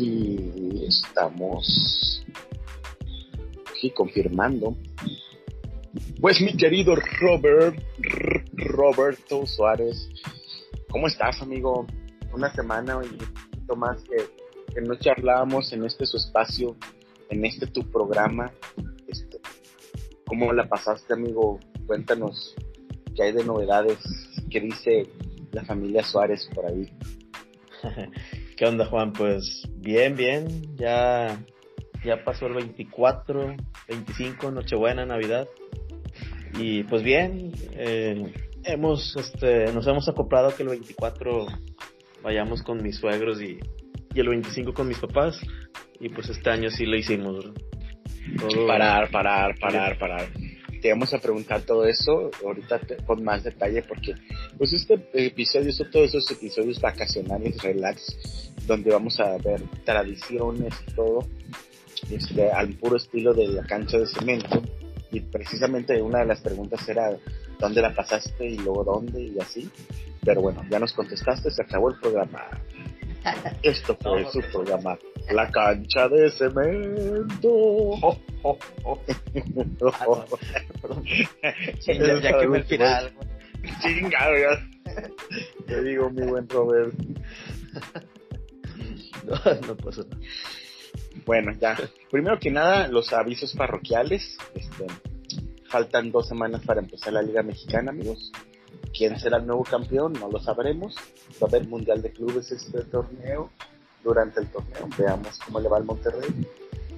Y estamos aquí confirmando. Pues mi querido Robert, Roberto Suárez, ¿cómo estás amigo? Una semana y un poquito más que, que no charlábamos en este su espacio, en este tu programa. Este, ¿Cómo la pasaste amigo? Cuéntanos qué hay de novedades, qué dice la familia Suárez por ahí. ¿Qué onda, Juan? Pues bien, bien. Ya, ya pasó el 24, 25, Nochebuena, Navidad. Y pues bien, eh, hemos, este, nos hemos acoplado que el 24 vayamos con mis suegros y, y el 25 con mis papás. Y pues este año sí lo hicimos. Parar, parar, parar, parar te vamos a preguntar todo eso ahorita con más detalle porque pues este episodio son todos esos episodios vacacionales relax donde vamos a ver tradiciones y todo este al puro estilo de la cancha de cemento. Y precisamente una de las preguntas era dónde la pasaste y luego dónde y así. Pero bueno ya nos contestaste se acabó el programa esto fue su programa la cancha de cemento. Oh, oh, oh. ya el final. Chingado, ya. Te digo, mi buen Robert. no, no pasa nada. Bueno, ya. Primero que nada, los avisos parroquiales. Este, faltan dos semanas para empezar la Liga Mexicana, amigos. ¿Quién será el nuevo campeón? No lo sabremos. Va a haber Mundial de Clubes este torneo durante el torneo. Veamos cómo le va al Monterrey.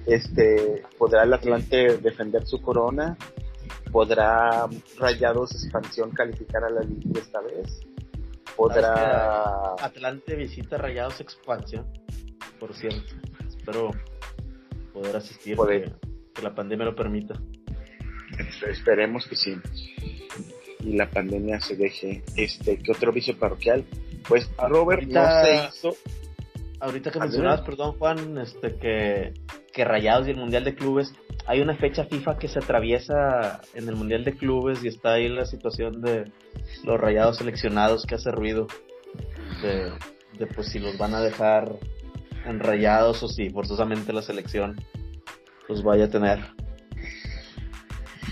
Este, ¿Podrá el Atlante defender su corona? ¿Podrá Rayados Expansión calificar a la liga esta vez? ¿Podrá... Atlante visita Rayados Expansión, por cierto. Espero poder asistir, poder. Que, la pandemia lo permita. Esperemos que sí. Y la pandemia se deje. Este, ¿qué otro vicio parroquial? Pues Robert no se hizo ahorita que mencionabas, perdón Juan, este que, que Rayados y el Mundial de Clubes, hay una fecha FIFA que se atraviesa en el Mundial de Clubes y está ahí la situación de los Rayados seleccionados que hace ruido de, de pues si los van a dejar enrayados o si forzosamente la selección los vaya a tener.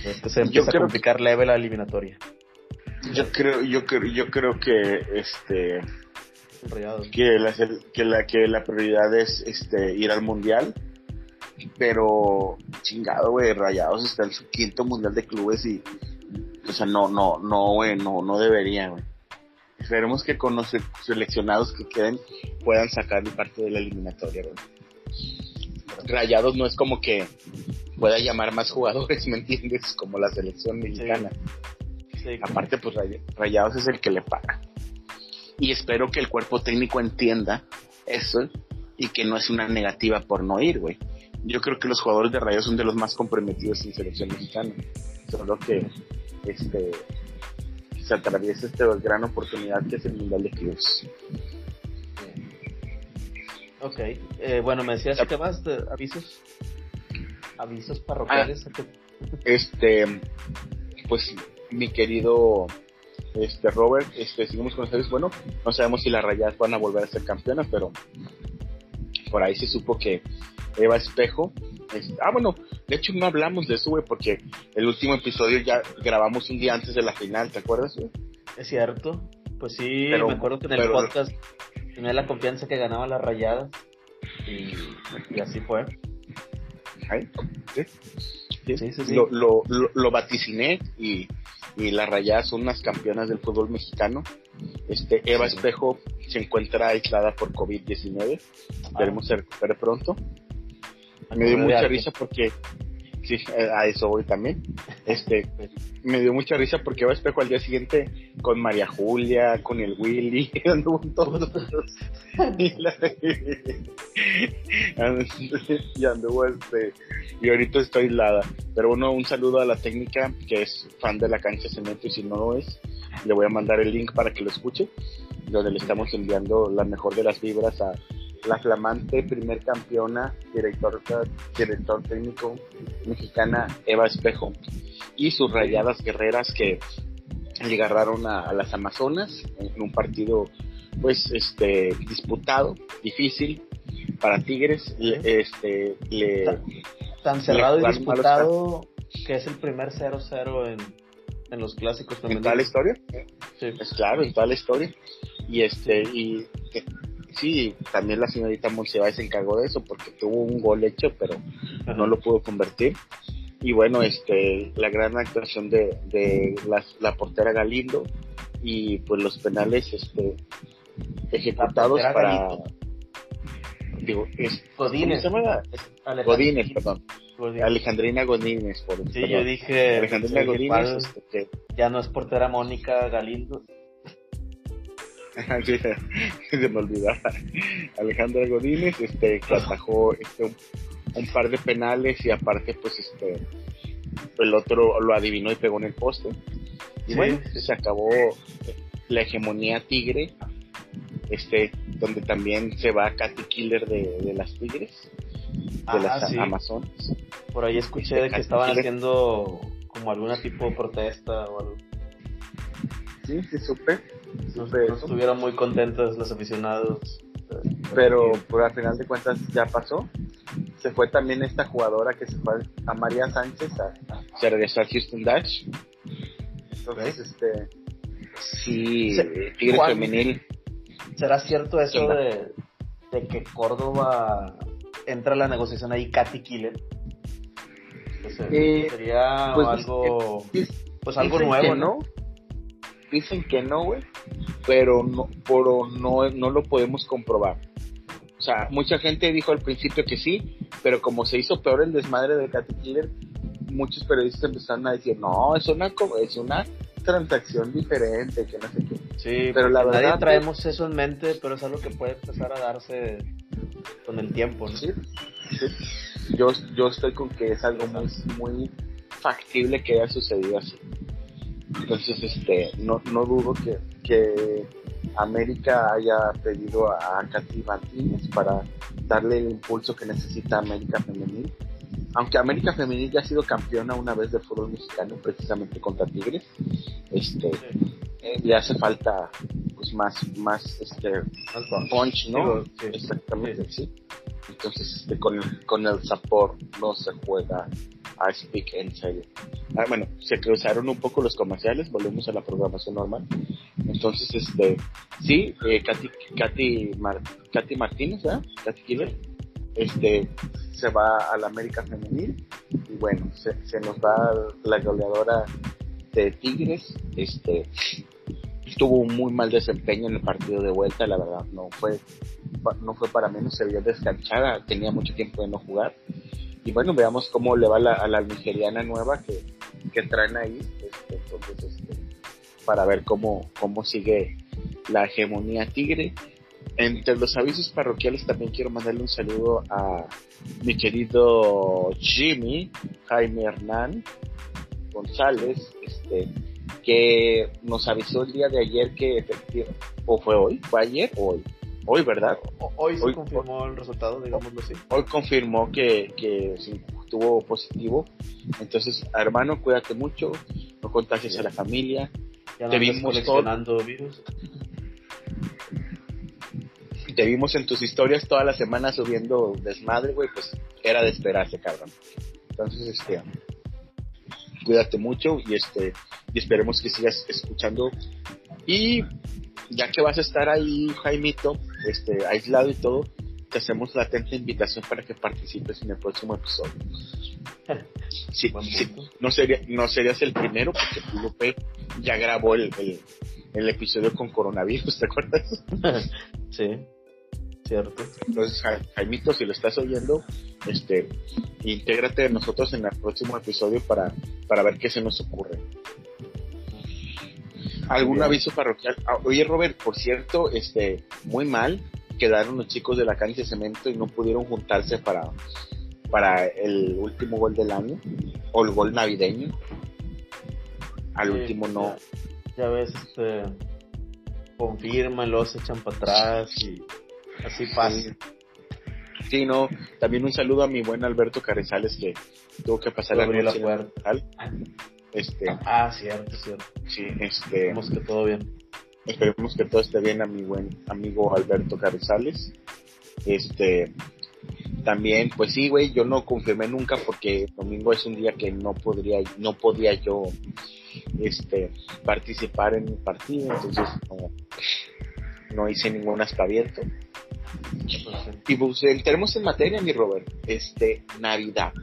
Este se empieza a complicar leve la eliminatoria. Yo creo, yo creo, yo creo que este que la, que la que la prioridad es este ir al mundial pero chingado güey rayados está en su quinto mundial de clubes y o sea no no no güey no no debería güey. Esperemos que con los seleccionados que queden puedan sacar parte de la eliminatoria güey. rayados no es como que pueda llamar más jugadores me entiendes como la selección mexicana aparte pues rayados es el que le paga y espero que el cuerpo técnico entienda eso y que no es una negativa por no ir, güey. Yo creo que los jugadores de Rayo son de los más comprometidos en selección mexicana. Solo que este se atraviesa esta gran oportunidad que es el Mundial de Clubes. Ok, eh, bueno, me decías que más de avisos, avisos parroquiales. Ah, este, pues mi querido este Robert, este, seguimos con ustedes. Bueno, no sabemos si las rayas van a volver a ser campeonas, pero por ahí se supo que Eva Espejo. ah, bueno, de hecho no hablamos de eso, güey, porque el último episodio ya grabamos un día antes de la final, ¿te acuerdas, güey? Es cierto. Pues sí, me acuerdo que en el podcast tenía la confianza que ganaba las rayadas y, y así fue. ¿Sí? Sí, sí, lo, lo, lo, vaticiné y y las Rayadas son unas campeonas del fútbol mexicano. Este, Eva Espejo se encuentra aislada por COVID-19. Esperemos se recupere pronto. Me dio mucha risa porque sí, a eso voy también. Este, me dio mucha risa porque Eva Espejo al día siguiente con María Julia, con el Willy, anduvo todos. y, anduvo este, y ahorita estoy aislada. Pero bueno, un saludo a la técnica que es fan de la cancha cemento y si no lo es, le voy a mandar el link para que lo escuche, donde le estamos enviando la mejor de las vibras a la flamante primer campeona, director, director técnico mexicana Eva Espejo y sus rayadas guerreras que le agarraron a, las Amazonas en un partido pues este disputado, difícil, para Tigres, este, le... Tan, cerrado y disputado que es el primer 0-0 en, en los clásicos ¿En toda la historia? Sí. Es claro, en toda la historia. Y este, y sí, también la señorita Monsiváis se encargó de eso porque tuvo un gol hecho, pero no lo pudo convertir. Y bueno, este, la gran actuación de, de la, la portera Galindo y pues los penales este, ejecutados para digo es Godínez se llama? Godínez perdón. Alejandrina Godínez por sí yo dije Alejandrina Godínez este, ya no es portera Mónica Galindo se me olvidaba. Alejandra Godínez este que atajó este un, par de penales y aparte pues este el otro lo adivinó y pegó en el poste. Y bueno se acabó la hegemonía tigre este donde también se va Katy Killer de, las tigres de ah, las Amazonas. Por ahí escuché de que estaban haciendo como alguna tipo de protesta o algo. Sí sí supe no, estuvieron muy contentos los aficionados. Pero por al final de cuentas ya pasó. Se fue también esta jugadora que se fue a María Sánchez a, se regresó a Houston Dash. Entonces, este. Sí, Tigre Femenil. ¿Será cierto eso de, de, que Córdoba entra a la negociación ahí, Katy Killer? Eh, sería pues, algo. pues algo nuevo, ¿no? Dicen que no, güey, pero no, pero no, no lo podemos comprobar. O sea, mucha gente dijo al principio que sí, pero como se hizo peor el desmadre de Katy Killer, muchos periodistas empezaron a decir, no, es una, es una transacción diferente, que no sé qué. Sí, pero la verdad. Nadie traemos eso en mente, pero es algo que puede empezar a darse con el tiempo, ¿no? Sí, Yo, yo estoy con que es algo muy, muy factible que haya sucedido así. Entonces, este, no, no dudo que, que América haya pedido a, Katy Martínez para darle el impulso que necesita América Femenil. Aunque América Femenil ya ha sido campeona una vez de fútbol mexicano, precisamente contra Tigres, este, le hace falta pues más, más este punch, ¿no? Exactamente, sí. Entonces, este, con, con el sabor no se juega a Speak en serio. Ah, bueno, se cruzaron un poco los comerciales, volvemos a la programación normal. Entonces, este, sí, eh, Katy, Katy, Katy Martínez, ¿verdad? Katy Killer, este, se va a la América Femenil y bueno, se, se nos va la goleadora de Tigres, este, tuvo un muy mal desempeño en el partido de vuelta, la verdad, no fue, no fue para menos, se vio descanchada, tenía mucho tiempo de no jugar y bueno, veamos cómo le va a la nigeriana nueva que, que traen ahí, este, este, para ver cómo, cómo sigue la hegemonía tigre. Entre los avisos parroquiales también quiero mandarle un saludo a mi querido Jimmy, Jaime Hernán González, este, que nos avisó el día de ayer que efectivamente, o fue hoy, fue ayer o hoy, hoy, ¿verdad? hoy se confirmó el resultado, digámoslo así. Hoy confirmó que, que estuvo positivo. Entonces, hermano, cuídate mucho, no contagies a la familia. Ya te vimos coleccionando virus. Te vimos en tus historias toda la semana subiendo desmadre, güey, pues era de esperarse, cabrón. Entonces, este, cuídate mucho y este, y esperemos que sigas escuchando. Y ya que vas a estar ahí, Jaimito, este, aislado y todo, te hacemos la atenta invitación para que participes en el próximo episodio. Sí, no, sería, no serías el primero porque Lupe ya grabó el, el, episodio con coronavirus, ¿te acuerdas? sí, cierto. Entonces, Jaimito, si lo estás oyendo, este, intégrate de nosotros en el próximo episodio para, para ver qué se nos ocurre. ¿Algún aviso parroquial? Ah, oye, Robert, por cierto, este, muy mal, quedaron los chicos de la cancha de cemento y no pudieron juntarse para, para el último gol del año o el gol navideño. Al último no. Ya, ves, este, confirman, los echan para atrás y así pasa. Sí. no, también un saludo a mi buen Alberto Carrizales que tuvo que pasar la la puerta. Este, ah, cierto, cierto. Sí, este. Esperemos que todo bien. Esperemos que todo esté bien a mi buen amigo Alberto Carrizales. Este, también, pues sí, güey, yo no confirmé nunca porque domingo es un día que no podría, no podía yo, este, participar en mi partido, entonces no, hice ningún aspaviento. Y pues entremos en materia, mi Robert. Este, Navidad,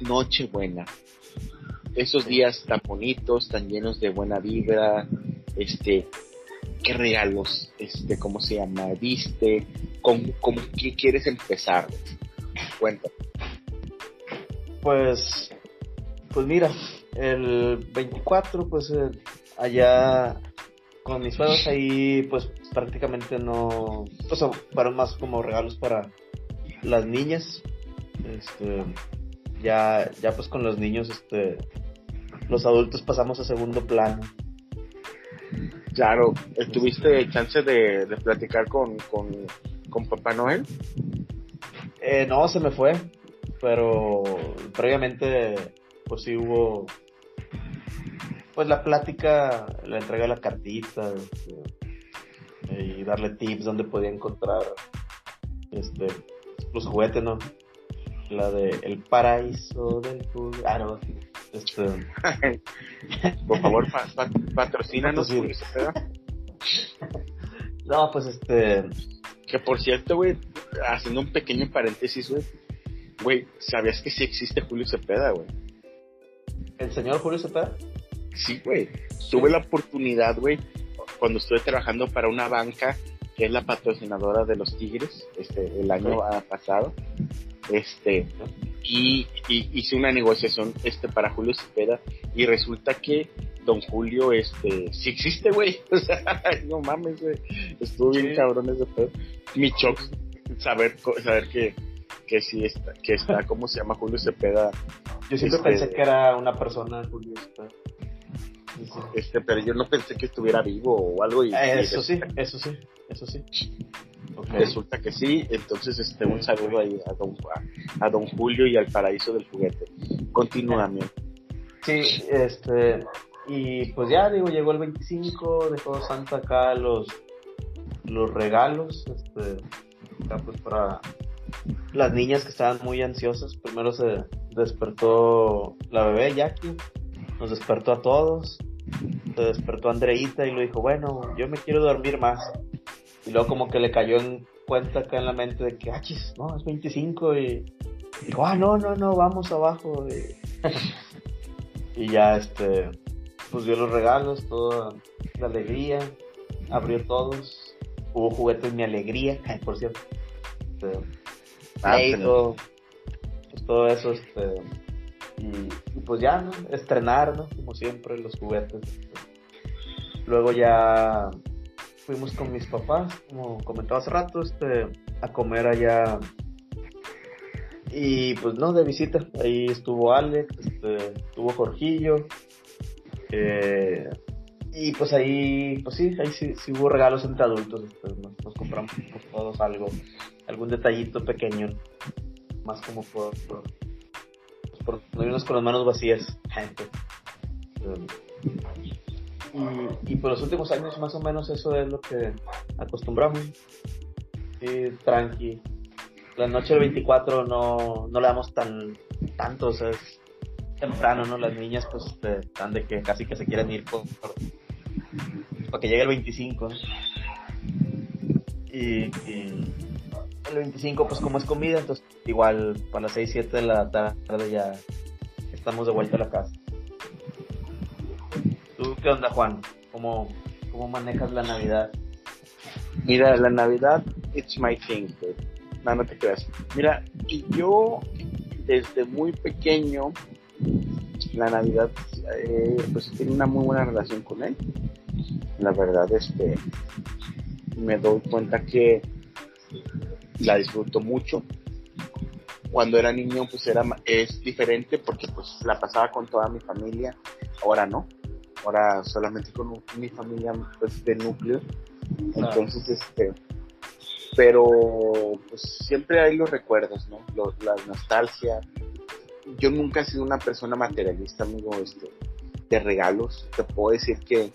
Nochebuena, esos días tan bonitos, tan llenos de buena vibra, este, qué regalos, este, cómo se llama, viste, cómo, cómo qué quieres empezar, cuéntame. Pues, pues mira, el 24, pues eh, allá con mis suegros ahí, pues prácticamente no, pues fueron más como regalos para las niñas, este, ya, ya pues con los niños, este, los adultos pasamos a segundo plano. Claro, ¿tuviste chance de, platicar con, con, Papá Noel? Eh, no, se me fue, pero previamente pues sí hubo pues la plática, la entrega de la cartita este, y darle tips donde podía encontrar este los juguetes, ¿no? La de El Paraíso del Juguete. Ah, no, este, Por favor, patrocínanos. no, pues este. Que por cierto, güey, haciendo un pequeño paréntesis, güey. Güey, ¿sabías que sí existe Julio Cepeda, güey? ¿El señor Julio Cepeda? Sí, güey. Tuve la oportunidad, güey, cuando estuve trabajando para una banca que es la patrocinadora de los Tigres, este, el año pasado. Este, y, hice una negociación este para Julio Cepeda y resulta que Don Julio este sí existe, güey. O sea, no mames, güey. Estuvo bien cabrón ese pedo. Mi shock saber saber que que sí está que está cómo se llama Julio Cepeda. Yo siempre este, pensé que era una persona Julio Cepeda. Este, pero yo no pensé que estuviera vivo o algo. Y, eso sí, eso sí, eso sí. Resulta que sí, entonces este, un saludo ahí a don, a, don Julio y al paraíso del juguete. Continúa, Sí, este, y pues ya digo, llegó el 25, dejó Santa acá los, los regalos, este, acá pues para las niñas que estaban muy ansiosas. Primero se despertó la bebé Jackie, nos despertó a todos, se despertó Andreita y lo dijo, bueno, yo me quiero dormir más. Y luego como que le cayó en cuenta acá en la mente de que, ah, no, es 25 y dijo, ah, no, no, no, vamos abajo. Y, ya, este, pues dio los regalos, toda la alegría, abrió todos, hubo juguetes mi alegría, por cierto. Este, ah, pues todo eso, este, y, pues ya, ¿no? Estrenar, ¿no? Como siempre, los juguetes. Luego ya fuimos con mis papás, como comentaba hace rato, este, a comer allá. Y pues no, de visita. Ahí estuvo Alex, este, estuvo Jorgillo. Eh, y pues ahí, pues sí, ahí sí, hubo regalos entre adultos. Este, nos, compramos todos algo, algún detallito pequeño. Más como por, por, por no irnos con las manos vacías. Gente. Y, por los últimos años más o menos eso es lo que acostumbramos. Sí, tranqui. La noche del 24 no, no le damos tan tanto, o sea, es temprano, ¿no? Las niñas pues este, están de que casi que se quieren ir por, para que llegue el 25. Y, y, el 25 pues como es comida, entonces igual para las 6, 7 de la tarde ya estamos de vuelta a la casa. ¿Qué onda, Juan? ¿Cómo, cómo manejas la Navidad? Mira, la Navidad, it's my thing, No, no te creas. Mira, yo desde muy pequeño, la Navidad, eh, pues tengo una muy buena relación con él. La verdad, este, me doy cuenta que la disfruto mucho. Cuando era niño, pues era, es diferente porque pues la pasaba con toda mi familia. Ahora no ahora solamente con mi familia pues, de núcleo. Entonces, este, pero pues siempre hay los recuerdos, ¿no? la nostalgia. Yo nunca he sido una persona materialista, amigo, este, de regalos. Te puedo decir que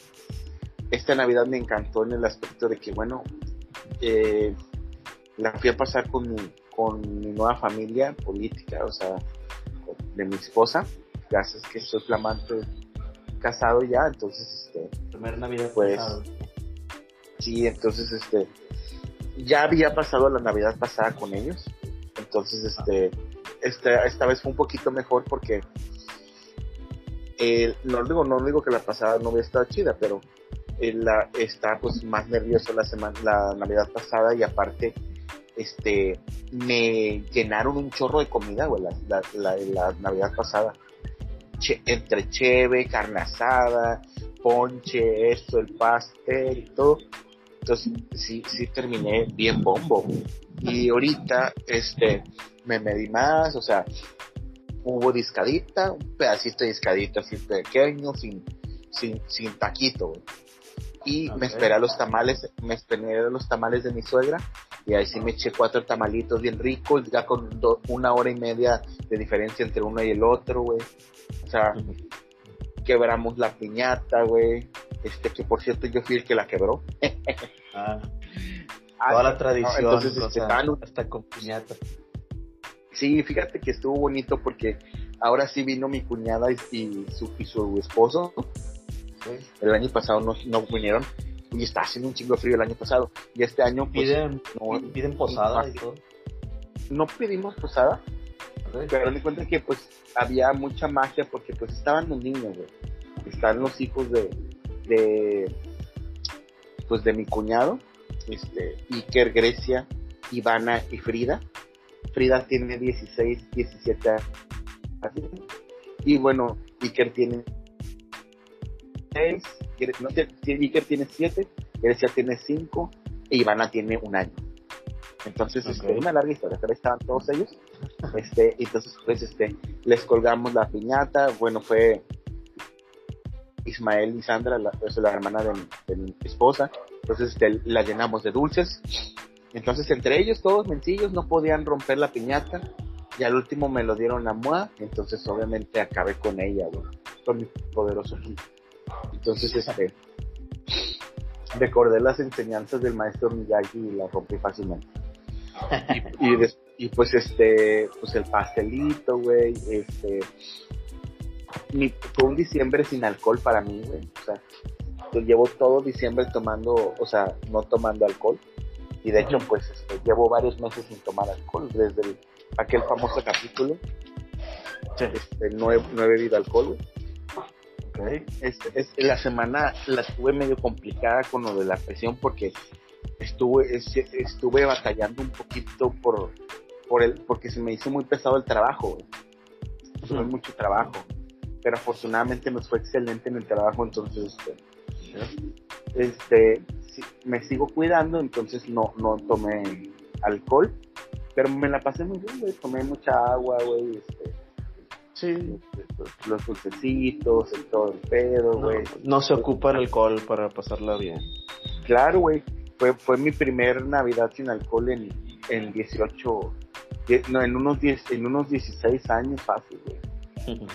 esta Navidad me encantó en el aspecto de que, bueno, eh, la fui a pasar con mi, con mi nueva familia política, o sea, de mi esposa, gracias que soy flamante casado ya, entonces, este... Primer Navidad pues. Sí, entonces, este, ya había pasado la Navidad pasada con ellos, entonces, este, esta, esta vez fue un poquito mejor porque, eh, no digo, no digo que la pasada no había estado chida, pero la, está pues más nervioso la semana, la Navidad pasada y aparte, este, me llenaron un chorro de comida, güey, la, la, la, Navidad pasada. entre cheve, carne asada, ponche, esto, el pastel y todo. Entonces, sí, sí terminé bien bombo. Y ahorita, este, me medí más, o sea, hubo discadita, un pedacito de discadita así pequeño, sin, sin, sin taquito, Y me esperé a los tamales, me esperé a los tamales de mi suegra, y ahí sí me eché cuatro tamalitos bien ricos, ya con una hora y media de diferencia entre uno y el otro, güey. O sea, quebramos la piñata, güey. Este, que por cierto yo fui el que la quebró. ah, toda la tradición, entonces, este, hasta con piñata. Sí, fíjate que estuvo bonito porque ahora sí vino mi cuñada y, su, y su esposo. El año pasado no, no vinieron y está haciendo un chingo de frío el año pasado. Y este año pues, piden, no, piden posada y todo. No pedimos posada, pero me cuenta que pues había mucha magia porque pues estaban los niños, güey. Están los hijos de, de pues de mi cuñado, este, Iker, Grecia, Ivana y Frida. Frida tiene 16, 17 años. Y bueno, Iker tiene 6, no, Iker tiene 7, Grecia tiene 5 e Ivana tiene un año. Entonces, es este, una larga historia, pero estaban todos ellos. Este, entonces, pues, este, les colgamos la piñata. Bueno, fue Ismael y Sandra, la, pues, la hermana de mi, esposa. Entonces, este, la llenamos de dulces. Entonces, entre ellos, todos mencillos, no podían romper la piñata. Y al último me lo dieron a Mua. Entonces, obviamente, acabé con ella, con mi poderoso Entonces, este, recordé las enseñanzas del maestro Miyagi y la rompí fácilmente. y, y, pues, este, pues el pastelito, güey, este, fue un diciembre sin alcohol para mí, güey. O sea, yo llevo todo diciembre tomando, o sea, no tomando alcohol y de hecho, pues este, llevo varios meses sin tomar alcohol, desde aquel famoso capítulo. Este, no, he, no he bebido alcohol. Okay. Este, la semana la tuve medio complicada con lo de la presión porque estuve, estuve batallando un poquito por, por el, porque se me hizo muy pesado el trabajo. Tuve mucho trabajo. Pero afortunadamente me fue excelente en el trabajo, entonces este, este me sigo cuidando, entonces no, no tomé alcohol, pero me la pasé muy bien, güey, tomé mucha agua, güey, este, sí. Este, los, dulcecitos, el todo el pedo, güey. No, se ocupa el alcohol para pasarla bien. Claro, güey, fue, fue mi primer Navidad sin alcohol en, en 18, no, en unos, 10, en unos 16 años fácil, güey.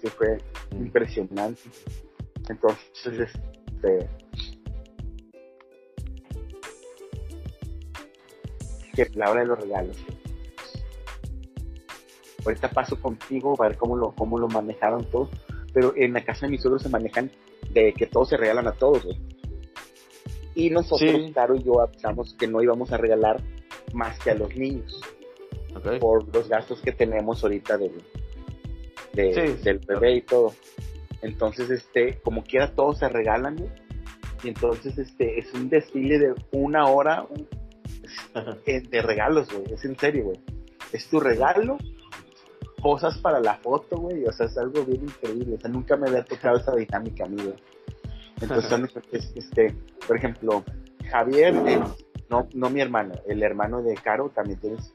sí, fue impresionante. Entonces, este que la hora de los regalos. Ahorita paso contigo para ver cómo lo, cómo lo manejaron todos. Pero en la casa de mis suegros se manejan de que todos se regalan a todos, Y nosotros, claro, y yo avisamos que no íbamos a regalar más que a los niños. Por los gastos que tenemos ahorita del, del bebé y todo. Entonces, este, como quiera, todos se regalan, Y entonces, este, es un desfile de una hora, eh, de regalos, güey. Es en serio, güey. Es tu regalo, cosas para la foto, güey. O sea, es algo bien increíble. O sea, nunca me había tocado esa dinámica a güey. Entonces, este, por ejemplo, Javier, eh, no, no mi hermano, el hermano de Caro, también tienes,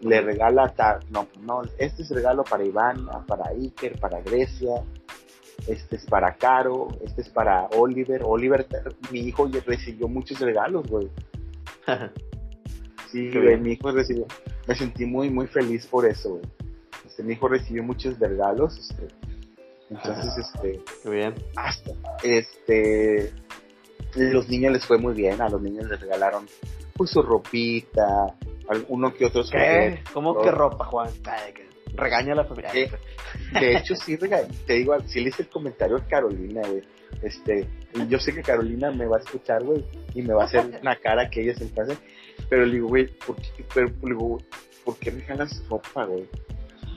le regala, no, no, este es regalo para Iván, para Iker, para Grecia, este es para Caro, este es para Oliver. Oliver, mi hijo recibió muchos regalos, güey. sí, güey, mi hijo recibió, me sentí muy, muy feliz por eso, güey. Este, mi hijo recibió muchos regalos, este, entonces, este, Qué bien. Hasta, este, los niños les fue muy bien, a los niños les regalaron pues su ropita, uno que otros. ¿Qué? ¿Cómo que ropa, Juan? Regaña a la familia. Eh, de hecho, sí, te digo, sí le hice el comentario a Carolina, güey. Este, yo sé que Carolina me va a escuchar, güey, y me va a hacer una cara que ella se pase, pero le digo, güey, ¿por qué, pero, le digo, ¿por qué regalas ropa, güey?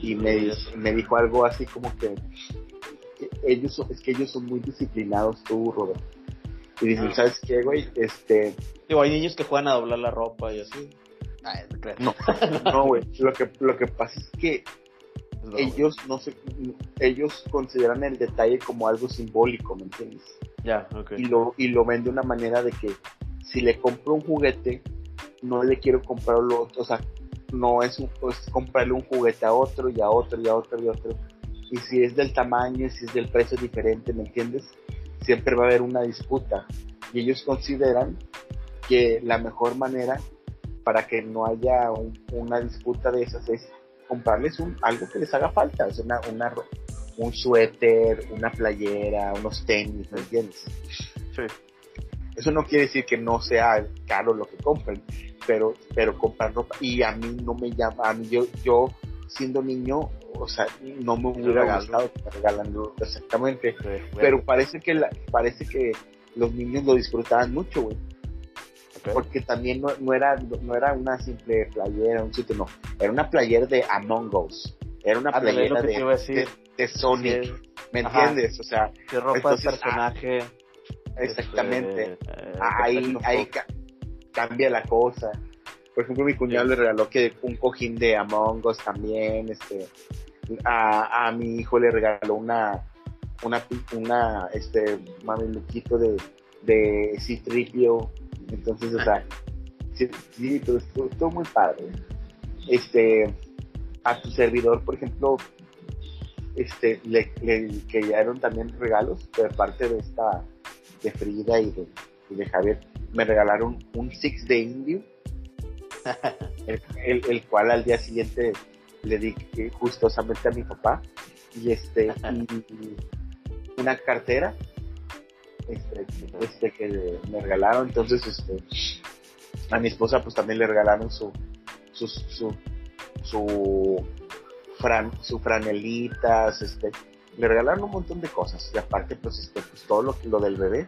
Y me, me dijo algo así como que, ellos es que ellos son muy disciplinados, tú, Robert. Y dicen, ah. ¿sabes qué, güey? Este... Digo, hay niños que juegan a doblar la ropa y así. no, no, güey. Lo que, lo que pasa es que ellos no se, ellos consideran el detalle como algo simbólico, ¿me entiendes? Ya, okay. Y lo, y lo ven de una manera de que si le compro un juguete, no le quiero comprar lo otro, o sea, no es, comprarle un juguete a otro y a otro y a otro y a otro. Y si es del tamaño, si es del precio diferente, ¿me entiendes? Siempre va a haber una disputa. Y ellos consideran que la mejor manera para que no haya una disputa de esas es comprarles un, algo que les haga falta, es una, una, un suéter, una playera, unos tenis, ¿me entiendes? Sí. Eso no quiere decir que no sea caro lo que compren, pero, pero comprar ropa, y a mí no me llama, a mí yo, yo siendo niño, o sea, no me hubiera gustado que me regalan exactamente, pero parece que la, parece que los niños lo disfrutaban mucho, güey. Porque también no, era, no era una simple playera, un sitio, no, era una playera de Among Us, era una playera de, de, Sonic, ¿me entiendes? O sea, de ropa de personaje. exactamente, este, eh, ahí, ahí cambia la cosa. Por ejemplo, mi cuñado le regaló que un cojín de Among Us también, este, a, a mi hijo le regaló una, una, una, este, mameluquito de, de Citripio, entonces, o sea, sí, sí pero estuvo, muy padre. Este, a tu servidor, por ejemplo, este, le, le también regalos de parte de esta, de Frida y de, Javier. Me regalaron un Six de Indio, el, cual al día siguiente le di justosamente a mi papá. Y este, y una cartera este, este que me regalaron. Entonces, este, a mi esposa pues también le regalaron su, su, su, su, fran, su franelitas, este, le regalaron un montón de cosas. Y aparte, pues, este, pues todo lo, lo del bebé,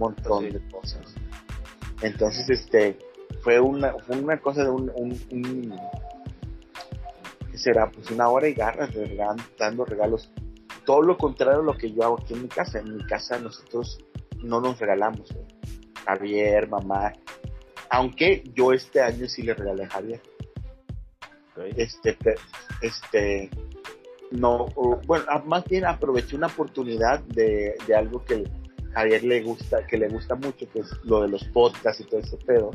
montón de cosas. Entonces, este, fue una, fue una cosa de un, un, ¿qué será? Pues una hora y garras dando regalos todo lo contrario a lo que yo hago aquí en mi casa. En mi casa nosotros no nos regalamos. Javier, mamá. Aunque yo este año sí le regalé a Javier. Este, este, no, bueno, más bien aproveché una oportunidad de, de algo que Javier le gusta, que le gusta mucho, que es lo de los podcasts y todo ese pedo.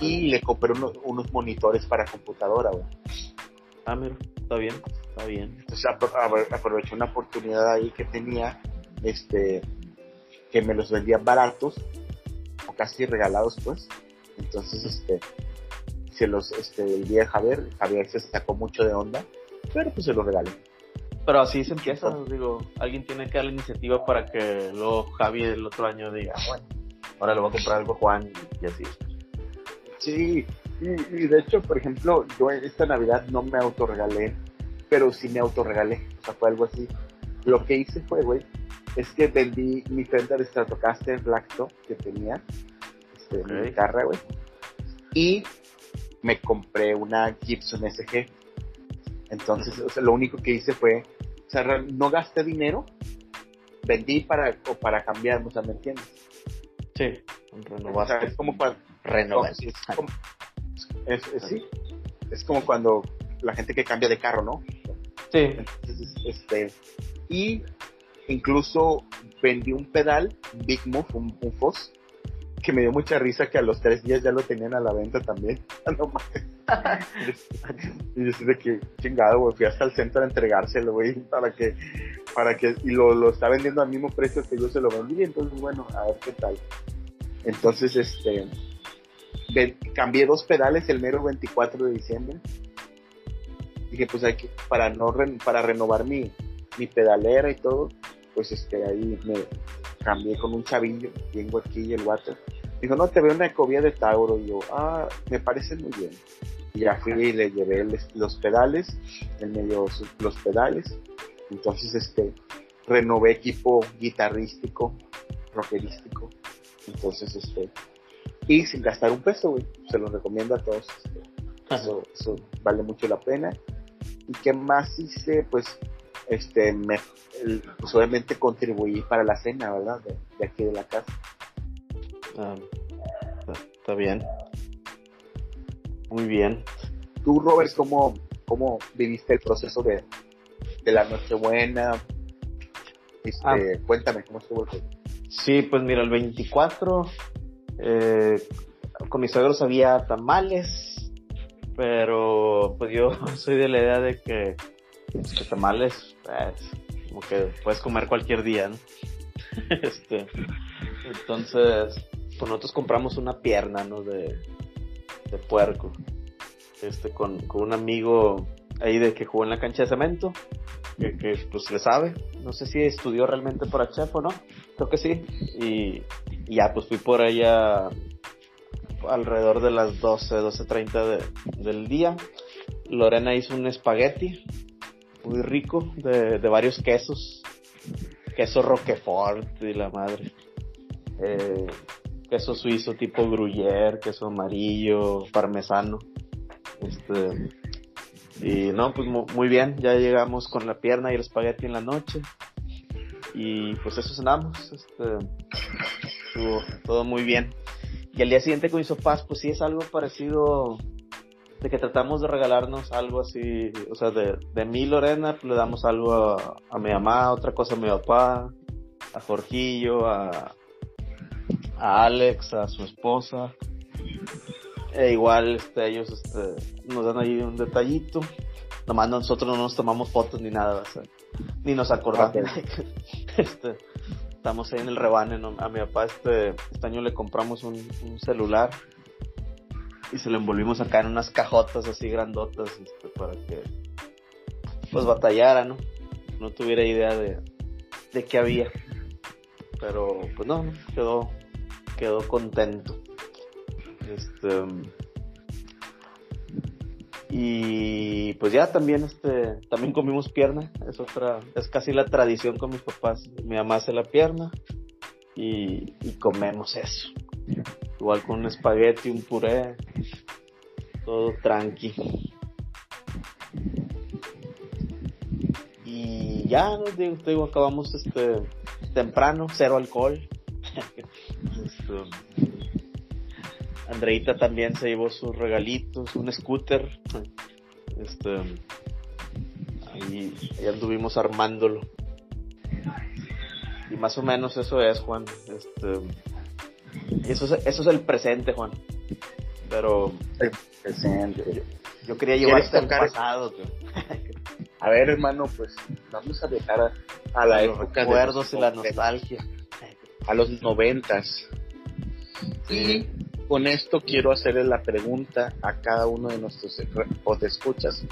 Y le compré unos, unos monitores para computadora, güey. Ah, mira, está bien bien. Entonces aproveché una oportunidad ahí que tenía, este, que me los vendían baratos, o casi regalados pues. Entonces, este, se los, este, el día de Javier, Javier se sacó mucho de onda, pero pues se los regalé. Pero así se empieza, digo, alguien tiene que dar la iniciativa para que luego Javier el otro año diga, bueno, ahora le voy a comprar algo a Juan y así. Sí, y, y, de hecho, por ejemplo, yo esta Navidad no me autorregalé pero sí me autorregalé, o sea, fue algo así. Lo que hice fue, güey, es que vendí mi Fender Stratocaster Black Top que tenía, este, mi guitarra, güey, y me compré una Gibson SG. Entonces, o sea, lo único que hice fue, o sea, no gasté dinero, vendí para, o para cambiar, o sea, ¿me entiendes? Sí, renovar. O sea, es como cuando... Renovar. Es, sí, es como cuando la gente que cambia de carro, ¿no? Sí. este, y incluso vendí un pedal, Big Move, un, un Foss, que me dio mucha risa que a los tres días ya lo tenían a la venta también. y yo de que chingado, güey, fui hasta el centro a entregárselo, para que, para que, y lo, lo está vendiendo al mismo precio que yo se lo vendí, entonces bueno, a ver qué tal. Entonces, este, cambié dos pedales el mero 24 de diciembre dije, pues hay que, para no para renovar mi, mi pedalera y todo, pues este, ahí me cambié con un chavillo, vengo aquí el water. Dijo, no, te veo una ecovía de Tauro. Y yo, ah, me parece muy bien. Y ya fui y le llevé los pedales, en medio los pedales. Entonces, este, renové equipo guitarrístico, rockerístico. Entonces, este, y sin gastar un peso, güey. Se lo recomiendo a todos. Este, eso, eso, vale mucho la pena. ¿Y qué más hice? Pues, este, me, pues obviamente contribuí para la cena, ¿verdad? De, aquí de la casa. Ah, está bien. Muy bien. Tú, Robert, ¿cómo, cómo viviste el proceso de, de la Nochebuena? Este, ah. Cuéntame, ¿cómo estuvo el Sí, pues mira, el 24 eh, con mis suegros había tamales, pero pues yo soy de la idea de que, pues, tamales, pues, como que puedes comer cualquier día, ¿no? este, entonces, pues nosotros compramos una pierna, ¿no? De, de puerco, este, con, con un amigo ahí de que jugó en la cancha de cemento, que, que, pues le sabe. No sé si estudió realmente para chef o no, creo que sí. Y, ya pues fui por allá alrededor de las 12, 12.30 de, del día. Lorena hizo un espagueti muy rico de, de varios quesos. Queso Roquefort y la madre. Eh, queso suizo tipo gruyère, queso amarillo, parmesano. Este, y no, pues muy bien, ya llegamos con la pierna y el espagueti en la noche. Y pues eso cenamos, este, todo muy bien. Y al día siguiente con paz pues sí es algo parecido de que tratamos de regalarnos algo así, o sea, de, de mí Lorena pues, le damos algo a, a, mi mamá, otra cosa a mi papá, a Jorgillo, a, a Alex, a su esposa. E igual este, ellos este, nos dan ahí un detallito. Nomás nosotros no nos tomamos fotos ni nada, ni nos acordamos. este, estamos ahí en el rebane. A mi papá este, este año le compramos un, celular y se lo envolvimos acá en unas cajotas así grandotas este, para que pues batallara, ¿no? No tuviera idea de, de qué había. Pero pues no, quedó, quedó contento. Este, y pues ya también este también comimos pierna, es otra es casi la tradición con mis papás. Mi mamá hace la pierna y, comemos eso. Igual con un espagueti, un puré, todo tranqui. Y ya, digo, digo, acabamos este temprano, cero alcohol. Este, Andreita también se llevó sus regalitos, un scooter. Este, ahí, anduvimos armándolo. Y más o menos eso es, Juan. Este, eso es, eso es el presente, Juan. Pero. El presente. Yo, quería llevarte al pasado, A ver, hermano, pues vamos a dejar a, la los recuerdos y la nostalgia. A los noventas. Sí con esto quiero hacerle la pregunta a cada uno de nuestros escuchas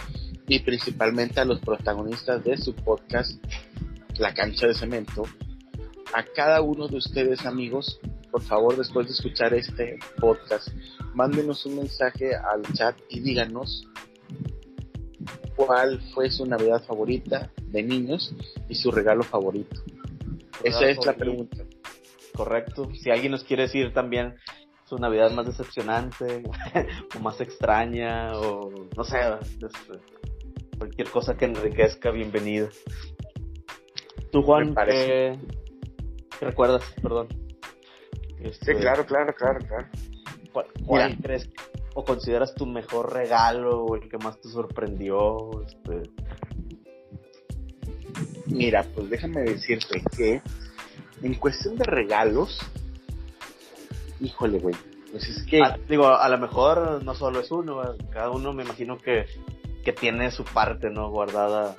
y principalmente a los protagonistas de su podcast La cancha de cemento. A cada uno de ustedes amigos, por favor después de escuchar este podcast, mándenos un mensaje al chat y díganos cuál fue su Navidad favorita de niños y su regalo favorito. Esa es la pregunta. Correcto. Si alguien nos quiere decir también su Navidad más decepcionante o más extraña o no sé, este, cualquier cosa que enriquezca, bienvenido. Tú, Juan, ¿qué, recuerdas? Perdón. Este, sí, claro, claro, claro, claro. ¿Cuál, crees o consideras tu mejor regalo o el que más te sorprendió? Este... Mira, pues déjame decirte que en cuestión de regalos, híjole, güey. Pues es que. Ah, digo, a lo mejor no solo es uno, cada uno me imagino que, que tiene su parte, ¿no? Guardada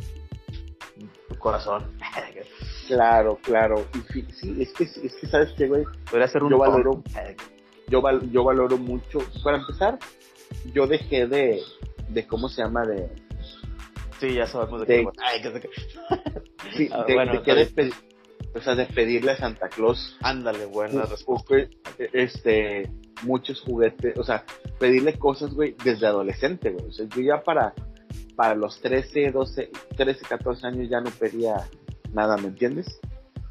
en su corazón. claro, claro. Y sí, es que, es que ¿sabes qué, güey? Podría ser un. Yo valoro, yo, yo valoro mucho. Para empezar, yo dejé de. de ¿Cómo se llama? De. Sí, ya sabemos de, qué. Ay, que... sí, ah, de, bueno, de, o sea, de pedirle a Santa Claus. Ándale, buena respuesta. Este, muchos juguetes, o sea, pedirle cosas, güey, desde adolescente, güey. O sea, yo ya para, para los 13, 12, 13, 14 años ya no pedía nada, ¿me entiendes?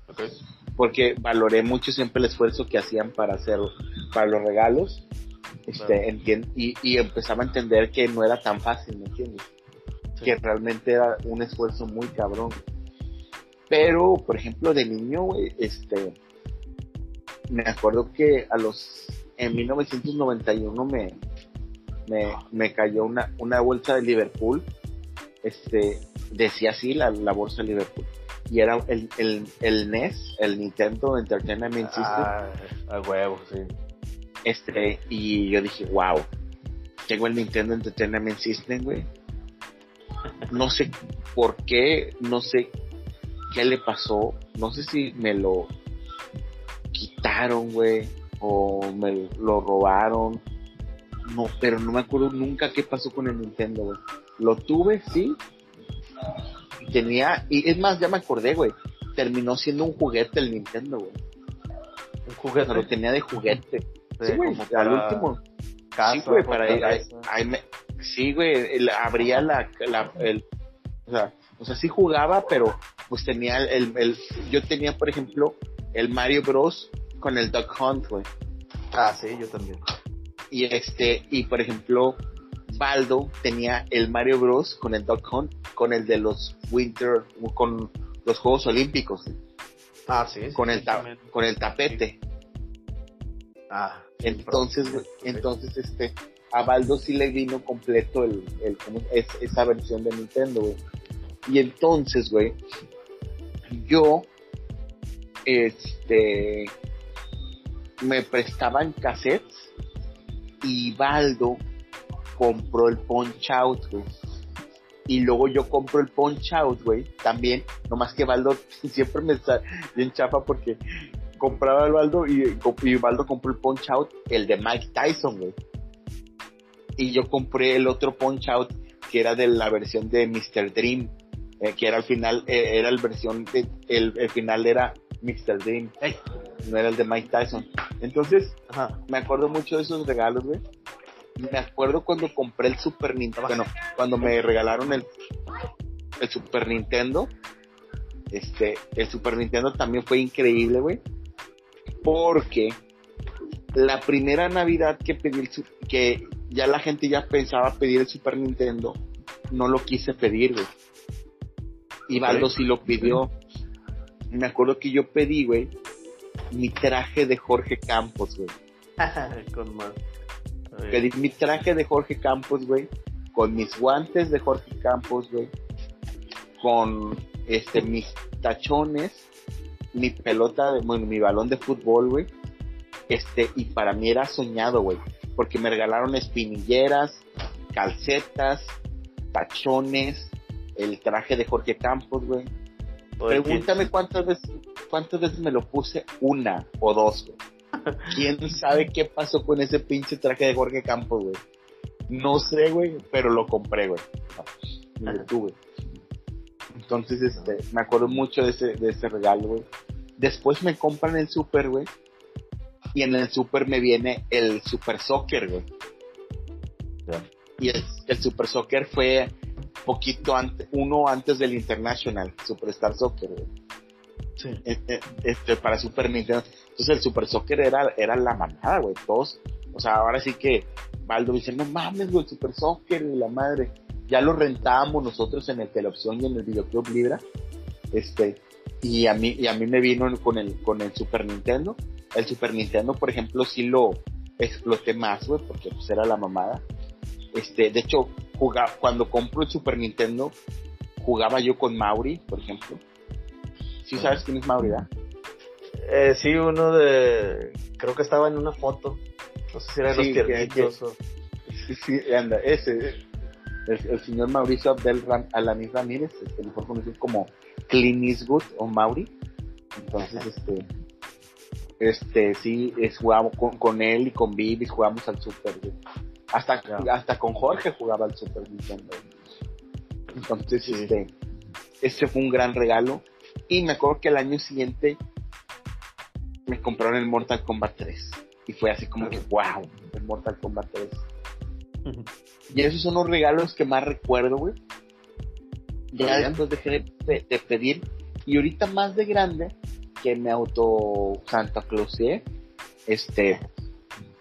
Okay. Porque valoré mucho siempre el esfuerzo que hacían para hacer, para los regalos. Este, y, y empezaba a entender que no era tan fácil, ¿me entiendes? Que realmente era un esfuerzo muy cabrón. Pero, por ejemplo, de niño, este, me acuerdo que a los, en 1991 me, me, me cayó una, una bolsa de Liverpool, este, decía así la, la bolsa de Liverpool, y era el, el, el NES, el Nintendo Entertainment System. Ah, a huevo, sí. Este, y yo dije, wow, tengo el Nintendo Entertainment System, güey. No sé por qué, no sé qué le pasó. No sé si me lo quitaron, güey, o me lo robaron. No, pero no me acuerdo nunca qué pasó con el Nintendo, güey. Lo tuve, sí. Tenía, y es más, ya me acordé, güey. Terminó siendo un juguete el Nintendo, güey. Un juguete. Lo tenía de juguete. Sí, güey, al último. sí, güey, para sí, güey, abría la, la el, o sea, o sea, sí jugaba, pero pues tenía el, el, yo tenía, por ejemplo, el Mario Bros con el Duck Hunt, güey. Ah, sí, yo también. Y este, y por ejemplo, Baldo tenía el Mario Bros con el Duck Hunt, con el de los Winter, con los Juegos Olímpicos. Ah, sí. con el con el tapete. Ah. entonces, entonces este, a Baldo sí le vino completo el, el es, esa versión de Nintendo, güey. Y entonces, güey, yo, este, me prestaban cassettes y Baldo compró el Punch Out, güey. Y luego yo compro el Punch Out, güey, también, nomás que Baldo siempre me está bien chapa porque compraba el Baldo y, y Baldo compró el Punch Out, el de Mike Tyson, güey. Y yo compré el otro Punch Out que era de la versión de Mr. Dream eh, que era al final, eh, era el versión, de, el, el, final era Mr. Dream, no era el de Mike Tyson. Entonces, me acuerdo mucho de esos regalos, güey. Me acuerdo cuando compré el Super Nintendo, bueno, cuando me regalaron el, el Super Nintendo, este, el Super Nintendo también fue increíble, güey, porque la primera Navidad que pedí el, que ya la gente ya pensaba pedir el Super Nintendo, no lo quise pedir, güey y Baldo sí lo pidió. Me acuerdo que yo pedí, güey, mi traje de Jorge Campos, güey. con más. Pedí mi traje de Jorge Campos, güey. Con mis guantes de Jorge Campos, güey. Con este mis tachones, mi pelota, de, bueno, mi balón de fútbol, güey. Este, y para mí era soñado, güey. Porque me regalaron espinilleras, calcetas, tachones, el traje de Jorge Campos, güey. Pregúntame cuántas veces, cuántas veces me lo puse, una o dos, güey. ¿Quién sabe qué pasó con ese pinche traje de Jorge Campos, güey? No sé, güey, pero lo compré, güey. lo tuve. Entonces, este, me acuerdo mucho de ese, de ese regalo, güey. Después me compran el super, güey. Y en el super me viene el super soccer, güey. Y el, el super soccer fue poquito antes, uno antes del International, Superstar Soccer, Sí. Este, este, para Super Nintendo. Entonces el Super Soccer era, era la manada, güey. Todos, o sea, ahora sí que Baldo dice, no mames, güey, Super Soccer y la madre. Ya lo rentábamos nosotros en el Teleopción y en el Videoclub Libra. Este, y a mí, y a mí me vino con el, con el Super Nintendo. El Super Nintendo, por ejemplo, sí lo exploté más, güey, porque pues era la mamada. Este, de hecho, jugaba, cuando compro el Super Nintendo, jugaba yo con Mauri, por ejemplo. ¿Sí sabes quién es Mauri, verdad? Eh, sí, uno de. Creo que estaba en una foto. No sé si era de los tiernitos o... Sí, sí, anda, ese. El, señor Mauricio Abdel Ram, Alanis Ramírez, este, mejor conocido como Clint Eastwood o Mauri. Entonces, este. Este, sí, es, jugamos con, con él y con Vivis, jugamos al Super. Hasta, hasta con Jorge jugaba al Super Nintendo. Entonces, este, este fue un gran regalo. Y me acuerdo que el año siguiente me compraron el Mortal Kombat 3. Y fue así como que, wow, el Mortal Kombat 3. y esos son los regalos que más recuerdo, güey. Ya después dejé de, pedir. Y ahorita más de grande, que me auto Santa Claus, este,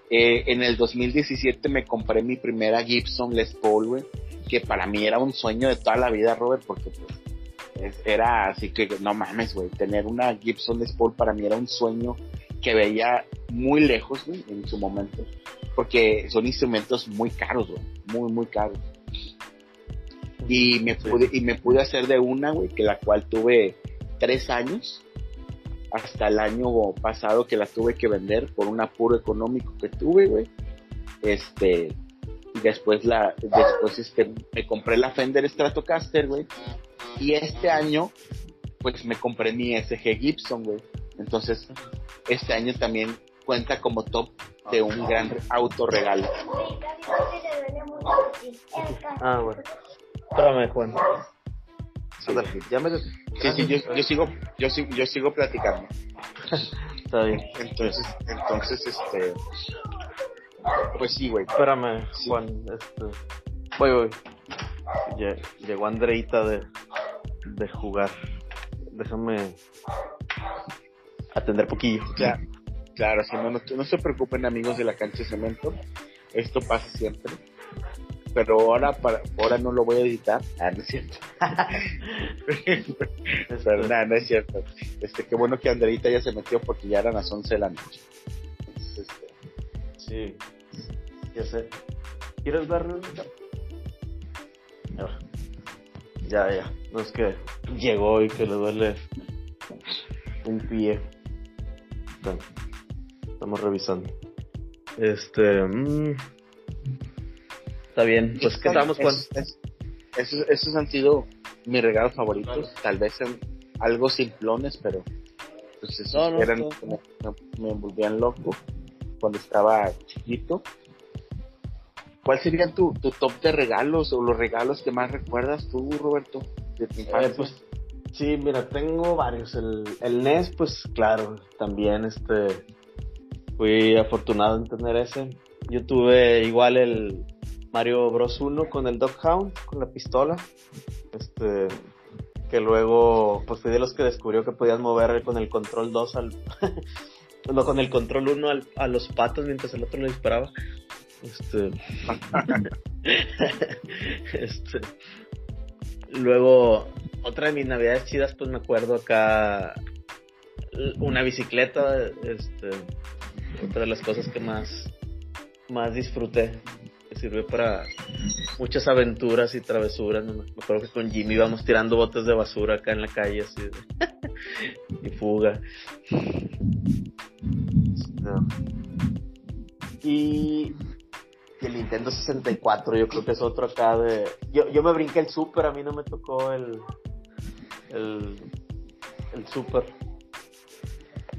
eh, en el 2017 me compré mi primera Gibson Les Paul, güey, que para mí era un sueño de toda la vida, Robert, porque pues, era así que, no mames, güey, tener una Gibson Les Paul para mí era un sueño que veía muy lejos, güey, en su momento, porque son instrumentos muy caros, güey, muy, muy caros. Y me pude, y me pude hacer de una, güey, que la cual tuve tres años hasta el año pasado que la tuve que vender por un apuro económico que tuve, güey. Este, después la, después este, me compré la Fender Stratocaster, güey. Y este año, pues me compré mi SG Gibson, güey. Entonces, este año también cuenta como top de un gran auto regalo. Ah, bueno. Espérame, Juan. Ya me... sí, sí, yo, yo, sigo, yo, yo sigo platicando. Está bien. Entonces, entonces, este, pues sí, güey. Espérame, Juan, este, voy, voy. Llegó Andreita de, de jugar. Déjame atender poquillo. Ya, claro, si no, no, no se preocupen amigos de la cancha de cemento. Esto pasa siempre pero ahora para, ahora no lo voy a editar. Ah, no es cierto. pero nada, no es cierto. Este, qué bueno que Andreita ya se metió porque ya eran las 11 de la noche. este... Sí, ya sé. ¿Quieres verlo? Ya, ya. No es que llegó y que le duele un pie. estamos revisando. Este. Mmm Está bien, pues ¿qué estamos con? esos, han sido mis regalos favoritos, tal vez en algo simplones, pero pues esos eran me, envolvían loco cuando estaba chiquito. ¿Cuál sería tu, top de regalos o los regalos que más recuerdas tú, Roberto, de tu eh, pues sí, mira, tengo varios. El, el NES, pues claro, también este fui afortunado en tener ese. Yo tuve igual el, Mario Bros 1 con el Dog Hound, con la pistola. Este, que luego, pues fui de los que descubrió que podías mover con el control 2 al. no, con el control 1 a los patos mientras el otro le disparaba. Este. este. Luego, otra de mis navidades chidas, pues me acuerdo acá. Una bicicleta, este. Otra de las cosas que más. Más disfruté sirvió para muchas aventuras y travesuras. Me acuerdo que con Jimmy íbamos tirando botes de basura acá en la calle, así y fuga. Y, el Nintendo 64, yo creo que es otro acá de. Yo, yo me brinqué el Super, a mí no me tocó el. El, el Super.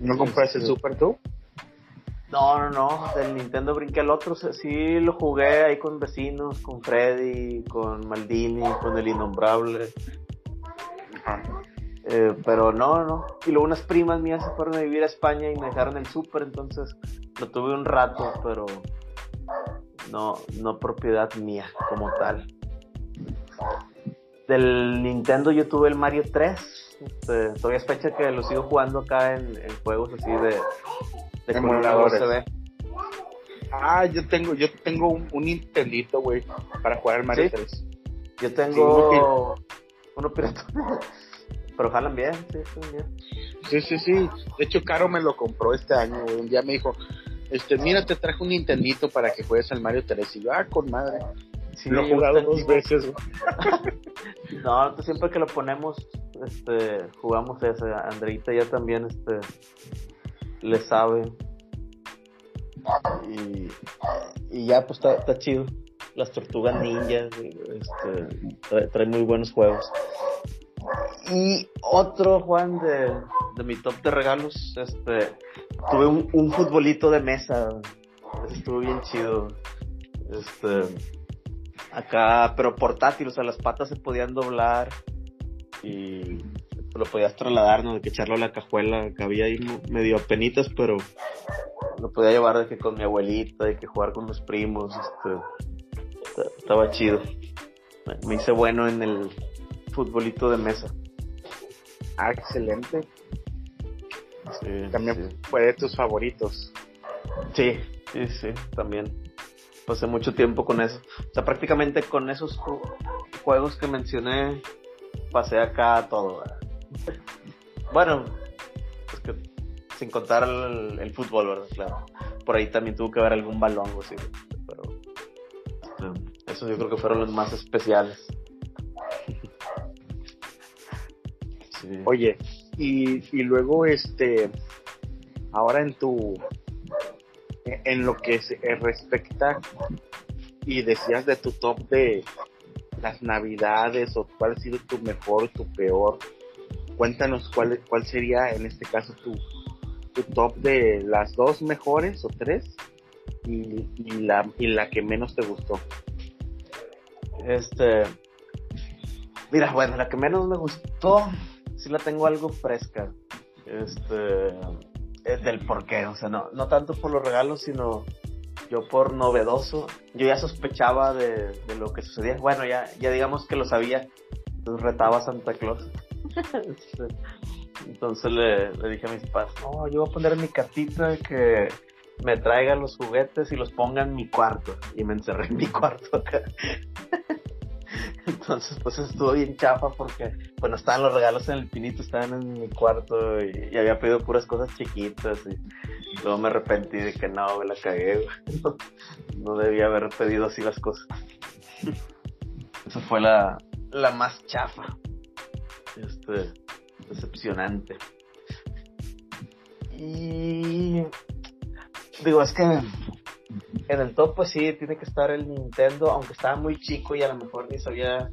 ¿No compraste el este, Super tú? No, no, no, del Nintendo brinqué al otro, sí lo jugué ahí con vecinos, con Freddy, con Maldini, con el Innombrable. Eh, pero no, no. Y luego unas primas mías se fueron a vivir a España y me dejaron el Super, entonces lo tuve un rato, pero no, no propiedad mía como tal. Del Nintendo yo tuve el Mario 3. Este, todavía es fecha que lo sigo jugando acá en juegos así de, de Ah, yo tengo, yo tengo un, un Nintendito, güey, para jugar al Mario 3. Yo tengo uno pirata. Pero jalan bien, sí, bien. Sí, sí, sí. De hecho, Caro me lo compró este año, güey. Un día me dijo, este, mira, te traje un Nintendito para que juegues al Mario 3. Y yo, ah, con madre. Sí, lo he jugado dos veces, güey. no, siempre que lo ponemos, este, jugamos ese. Andreita ya también, este, le sabe. Y, ya, pues está, chido. Las tortugas ninjas, este, trae, muy buenos juegos. Y otro, Juan, de, de mi top de regalos, este, tuve un, un futbolito de mesa. Estuvo bien chido. Este, acá, pero portátil, o sea, las patas se podían doblar y lo podías trasladar, ¿no? De que echarlo a la cajuela, que había ahí medio penitas, pero lo podía llevar de que con mi abuelita, de que jugar con los primos, este, estaba chido. Me hice bueno en el futbolito de mesa. Ah, excelente. también fue de tus favoritos. Sí, sí, sí, también. Pasé mucho tiempo con eso. O sea, prácticamente con esos juegos que mencioné, pasé acá todo. Bueno, es que sin contar el, fútbol, ¿verdad? Claro. Por ahí también tuvo que haber algún balón o así. Pero este, esos yo creo que fueron los más especiales. Oye, y, y luego este, ahora en tu, en lo que se respecta y decías de tu top de las navidades o cuál ha sido tu mejor, tu peor, cuéntanos cuál, cuál sería en este caso tu, tu top de las dos mejores o tres y, la, y la que menos te gustó. Este, mira, bueno, la que menos me gustó, sí la tengo algo fresca. Este, es del porqué, o sea, no, no tanto por los regalos, sino yo por novedoso, yo ya sospechaba de, de lo que sucedía. Bueno, ya, ya digamos que lo sabía, retaba a Santa Claus. Entonces le, le, dije a mis padres, no, yo voy a poner mi cartita que me traiga los juguetes y los ponga en mi cuarto. Y me encerré en mi cuarto acá. Entonces, pues estuvo bien chafa porque, bueno, estaban los regalos en el pinito, estaban en mi cuarto y, había pedido puras cosas chiquitas y, luego me arrepentí de que no, me la cagué, no, no, debía haber pedido así las cosas. Esa fue la, la más chafa. Este, decepcionante. Y digo, es que en el top pues sí, tiene que estar el Nintendo, aunque estaba muy chico y a lo mejor ni sabía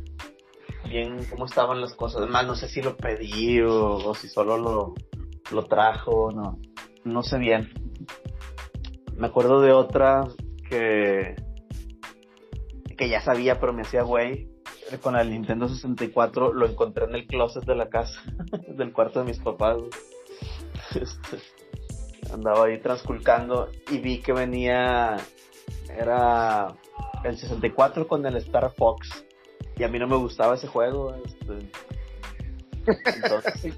bien cómo estaban las cosas. Además, no sé si lo pedí o, si solo lo, lo trajo, no, no sé bien. Me acuerdo de otra que, que ya sabía, pero me hacía güey. Con el Nintendo 64 lo encontré en el closet de la casa, del cuarto de mis papás. Este, andaba ahí transculcando y vi que venía, era el 64 con el Star Fox y a mí no me gustaba ese juego. Este. Entonces,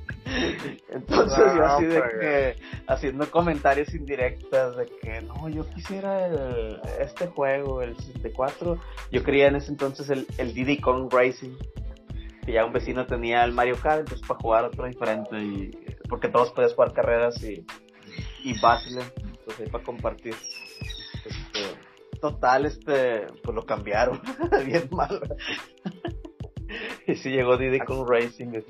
entonces yo así de que haciendo comentarios indirectas de que no, yo quisiera este juego, el 64. Yo quería en ese entonces el, el Diddy Kong Racing. Que ya un vecino tenía el Mario Kart, entonces para jugar otro diferente. y Porque todos podías jugar carreras y, y Battle, pues ahí para compartir. Este, total, este, pues lo cambiaron, bien mal. y si llegó Diddy con Racing.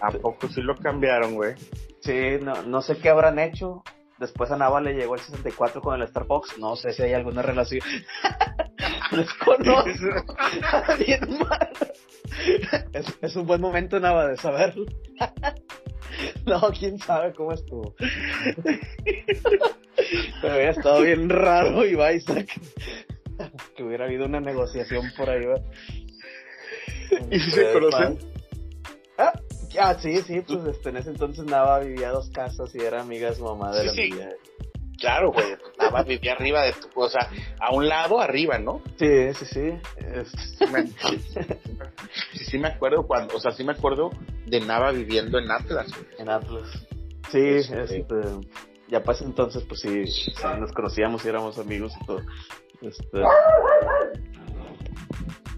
¿A poco sí lo cambiaron, güey? Sí, no, no sé qué habrán hecho. Después a Nava le llegó el 64 con el Star Fox. No sé si hay alguna relación. Les conozco. bien mal. Es, es un buen momento, Nava, de saberlo. No, quién sabe cómo estuvo. Pero había estado bien raro y Isaac. Que hubiera habido una negociación por ahí, ¿Y si se conocen? Ah, ah, sí, sí, pues este, en ese entonces Nava vivía dos casas y era amiga de su mamá de la sí. Claro, güey. Nava vivía arriba de tu, o sea, a un lado arriba, ¿no? Sí, sí, sí. Sí me, sí, me acuerdo cuando, o sea, sí me acuerdo de Nava viviendo en Atlas. En Atlas. Sí, este, ya ese entonces, pues sí, nos conocíamos y éramos amigos y todo. Este...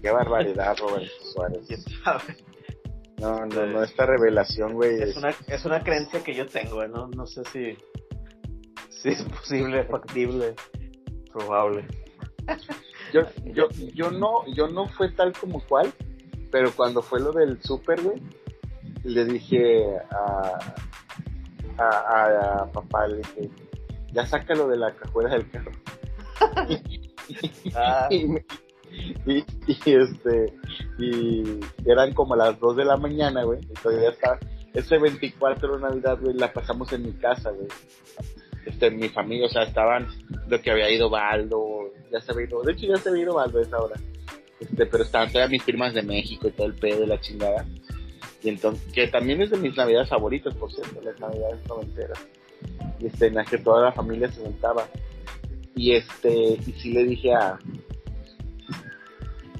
Qué barbaridad, Robert Suárez. No, no, no, esta revelación, güey. Es, una, es una creencia que yo tengo, ¿no? No sé si Sí, es posible, factible, probable. Yo, yo, yo no, yo no fue tal como cual, pero cuando fue lo del super, güey, le dije a, a, a, papá, le dije, ya sácalo de la cajuela del carro. ah. y, y, este, y eran como las 2 de la mañana, güey, y todavía está, ese 24 de Navidad, güey, la pasamos en mi casa, güey este, mi familia, o sea, estaban lo que había ido Baldo, ya se había ido, de hecho ya se había ido Baldo a esa hora, este, pero estaban todas mis firmas de México y todo el pedo de la chingada. Y entonces, que también es de mis navidades favoritas, por cierto, las navidades noventeras. Y este, en la que toda la familia se juntaba. Y este, y sí le dije a,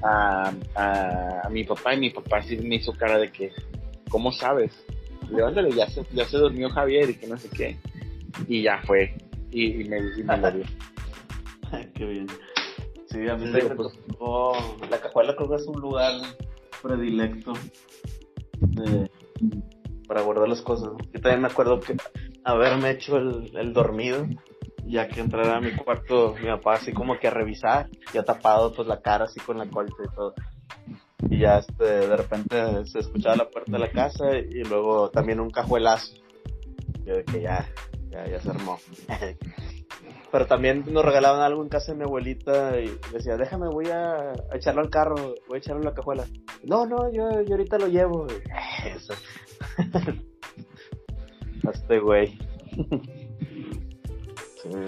a, a, mi papá, y mi papá sí me hizo cara de que, ¿cómo sabes? Levántale, ya se, ya se durmió Javier y que no sé qué. Y ya fue. Y, me, y me lo dio. Qué bien. Sí, a mí me pues, la cajuela creo que es un lugar predilecto para guardar las cosas. Yo también me acuerdo que haberme hecho el, el dormido, ya que entrara a mi cuarto mi papá así como que a revisar, ya tapado pues la cara así con la colcha y todo. Y ya este, de repente se escuchaba la puerta de la casa y luego también un cajuelazo. Yo que ya, ya, ya se armó. pero también nos regalaban algo en casa de mi abuelita y decía, déjame, voy a, echarlo al carro, voy a echarlo en la cajuela. No, no, yo, yo ahorita lo llevo. Eso. este güey. Sí.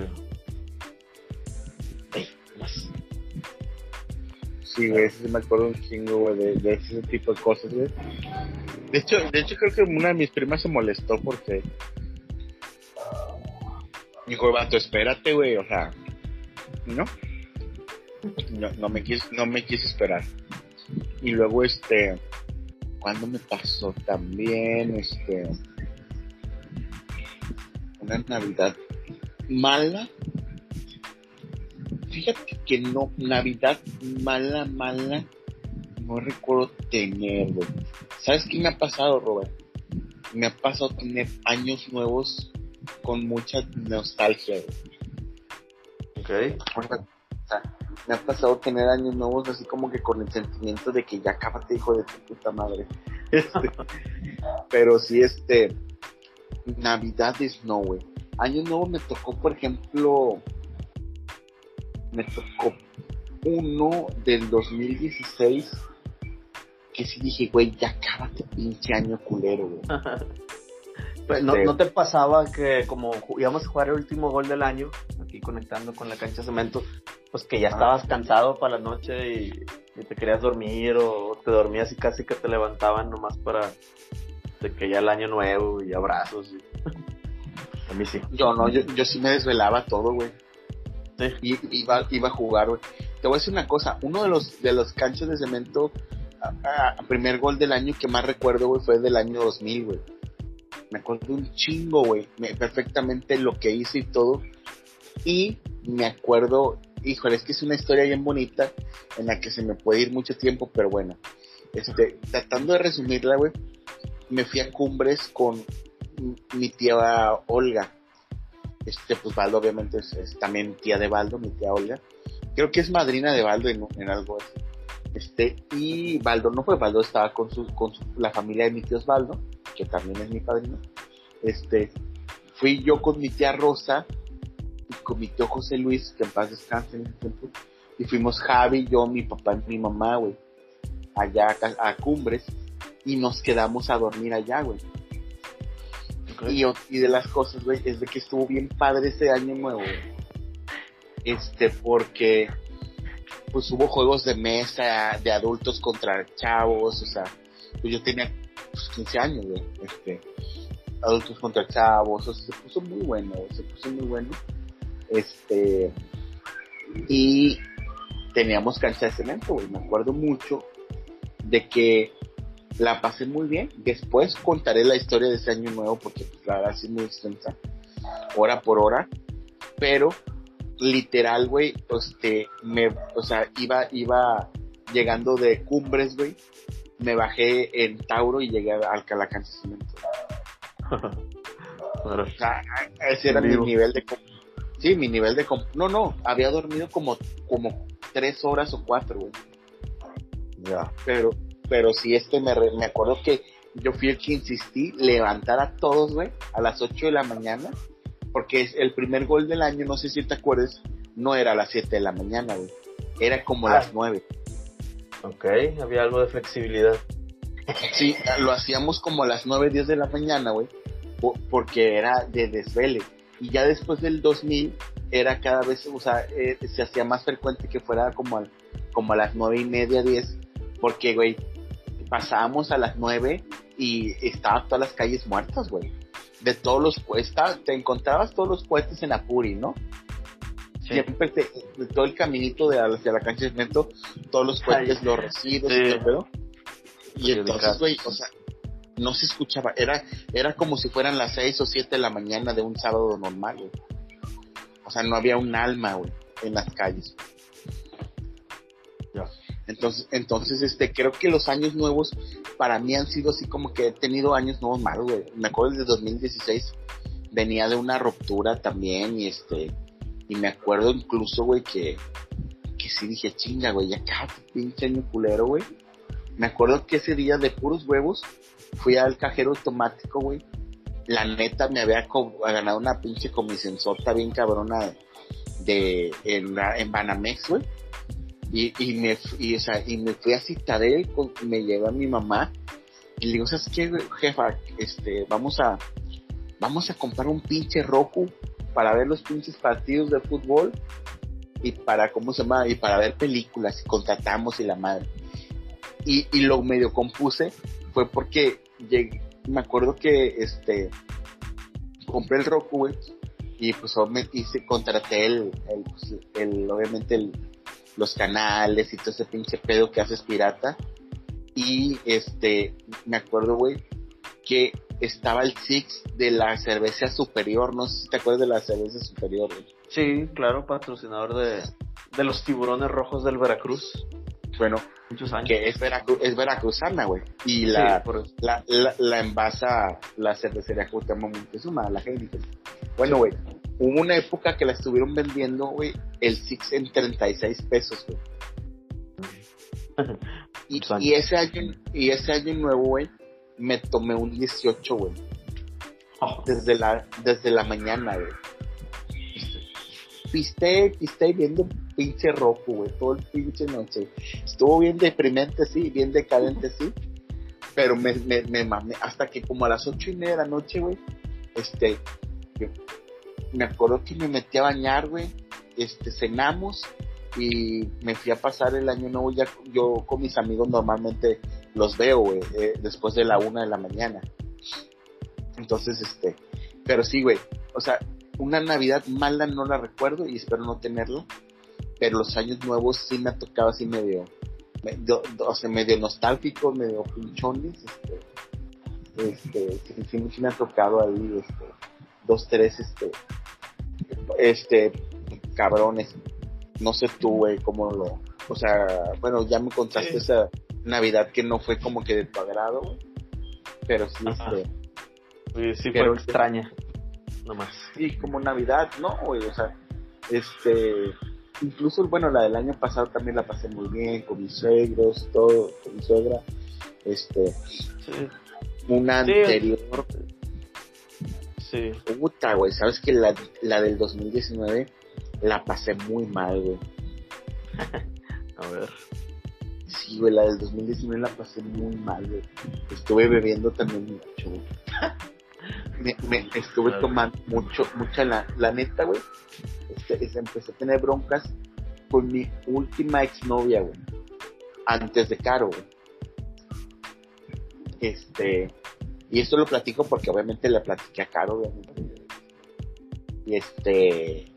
Sí, güey, sí me acuerdo un chingo, güey, de, ese tipo de cosas, güey. De hecho, de hecho creo que una de mis primas se molestó porque Dijo, vato, espérate, güey, o sea, ¿no? No, no me quise, no me quise esperar. Y luego, este, cuando me pasó también, este, una Navidad mala. Fíjate que no, Navidad mala, mala, no recuerdo tener, güey. ¿Sabes qué me ha pasado, Robert? Me ha pasado tener años nuevos con mucha nostalgia. Ok. me ha pasado tener años nuevos así como que con el sentimiento de que ya cábate, hijo de tu puta madre. Este, pero si este, Navidades no, güey. Año nuevo me tocó, por ejemplo, me tocó uno del 2016 que sí dije, güey, ya cábate pinche año culero, güey. Pues, ¿No, ¿No, te pasaba que como íbamos a jugar el último gol del año, aquí conectando con la cancha de cemento, pues que ya estabas cansado para la noche y, te querías dormir o te dormías y casi que te levantaban nomás para de que ya el año nuevo y abrazos? a mí sí. Yo no, yo, yo sí me desvelaba todo, güey. Sí. Y, iba, iba a jugar, güey. Te voy a decir una cosa, uno de los, de los canchos de cemento, a, primer gol del año que más recuerdo, güey, fue del año 2000, güey me acuerdo un chingo, güey, perfectamente lo que hice y todo. Y me acuerdo, híjole, es que es una historia bien bonita en la que se me puede ir mucho tiempo, pero bueno, este, tratando de resumirla, güey, me fui a Cumbres con mi tía Olga. Este, pues Baldo obviamente es, también tía de Baldo, mi tía Olga. Creo que es madrina de Baldo en, en algo así. Este, y Baldo no fue, Baldo estaba con su, con la familia de mi tío Osvaldo, que también es mi padrino. Este, fui yo con mi tía Rosa y con mi tío José Luis, que en paz descanse en ese tiempo, y fuimos Javi, yo, mi papá y mi mamá, güey, allá a, Cumbres, y nos quedamos a dormir allá, güey. Y, y, de las cosas, güey, es de que estuvo bien padre ese año nuevo, Este, porque pues hubo juegos de mesa de adultos contra chavos, o sea, pues yo tenía 15 pues, años, güey, este, adultos contra chavos, o sea, se puso muy bueno, se puso muy bueno, este, y teníamos cancha de cemento, güey, me acuerdo mucho de que la pasé muy bien, después contaré la historia de ese año nuevo, porque pues, la verdad sí es muy extensa, hora por hora, pero literal, güey, este, me, o sea, iba, iba llegando de cumbres, güey, me bajé en Tauro y llegué al Calacán Cemento. o sea, ese era mi nivel de sí, mi nivel de no, no, había dormido como, como tres horas o cuatro, güey. Ya. Pero, pero sí, este me, me acuerdo que yo fui el que insistí levantar a todos, güey, a las 8 de la mañana porque es el primer gol del año, no sé si te acuerdas, no era a las 7 de la mañana, güey. Era como a las 9. Ah. Ok, había algo de flexibilidad. Sí, lo hacíamos como a las 9, 10 de la mañana, güey, porque era de desvele. Y ya después del 2000 era cada vez, o sea, eh, se hacía más frecuente que fuera como, como a las 9 y media, 10, porque, güey, pasábamos a las 9 y estaban todas las calles muertas, güey. De todos los puestos, te encontrabas todos los puestos en Apuri, ¿no? Siempre te, de todo el caminito de hacia la cancha de cemento, todos los puentes, los residuos y todo Y entonces, güey, o sea, no se escuchaba, era, era como si fueran las seis o siete de la mañana de un sábado normal, güey. O sea, no había un alma, güey, en las calles. Entonces, entonces, este, creo que los años nuevos para mí han sido así como que he tenido años nuevos malos, güey. Me acuerdo de 2016 venía de una ruptura también y este, y me acuerdo incluso, güey, que, que sí dije, chinga, güey, ya cada pinche año culero, güey. Me acuerdo que ese día de puros huevos fui al cajero automático, güey. La neta me había ganado una pinche comisión sota bien cabrona de, en, en Banamex, güey y, y, me, y, o y me fui a Citadel, con, me llevé a mi mamá y le digo, ¿sabes qué, jefa? Este, vamos a, vamos a comprar un pinche Roku para ver los pinches partidos de fútbol y para, ¿cómo se llama? Y para ver películas y contratamos y la madre. Y, y lo medio compuse fue porque llegué, me acuerdo que, este, compré el Roku, güey, y pues hice, contraté el, el, pues, el obviamente el, los canales y todo ese pinche pedo que haces pirata. Y este, me acuerdo, güey, que estaba el Six de la cerveza superior. No sé si te acuerdas de la cerveza superior, güey. Sí, claro, patrocinador de, de los tiburones rojos del Veracruz. Bueno, muchos años. Que es, es veracruzana, güey. Y la, la, la, envasa la cervecería Cuauhtémoc Montezuma, la gente. Bueno, güey, hubo una época que la estuvieron vendiendo, güey, el Six en 36 pesos, güey. y, ese año, y ese año nuevo, güey, me tomé un 18, güey. Oh. Desde la, desde la mañana, güey. Piste, piste viendo pinche rojo, güey, todo el pinche noche. Estuvo bien deprimente, sí, bien decadente, sí. Pero me, me, me mamé hasta que como a las ocho y media de la noche, güey, este, me acuerdo que me metí a bañar, güey, este, cenamos y me fui a pasar el año nuevo. Ya, yo con mis amigos normalmente los veo, güey, eh, después de la una de la mañana. Entonces, este, pero sí, güey, o sea, una Navidad mala no la recuerdo y espero no tenerla, pero los años nuevos sí me ha tocado así medio, medio, o sea, medio nostálgico, medio pinchones, este, este, sí, sí, me ha tocado ahí, este, dos, tres, este, este, cabrones. No sé tú, güey, cómo lo. O sea, bueno, ya me contaste esa Navidad que no fue como que de tu agrado, Pero sí, este. Sí, fue extraña. Nomás. Sí, como Navidad, ¿no, güey? O sea, este. Incluso, bueno, la del año pasado también la pasé muy bien con mis suegros, todo, con mi suegra. Este. Una anterior Sí. Puta, güey, sabes que la, la del 2019 la pasé muy mal, güey. A ver. Sí, güey, la del 2019 la pasé muy mal, güey. Estuve bebiendo también mucho, güey. me, me, estuve tomando mucho, mucha la, la neta, güey. Este, empecé a tener broncas con mi última exnovia, güey. Antes de Caro, güey. Este, y esto lo platico porque obviamente le platiqué a Caro, obviamente. Y este,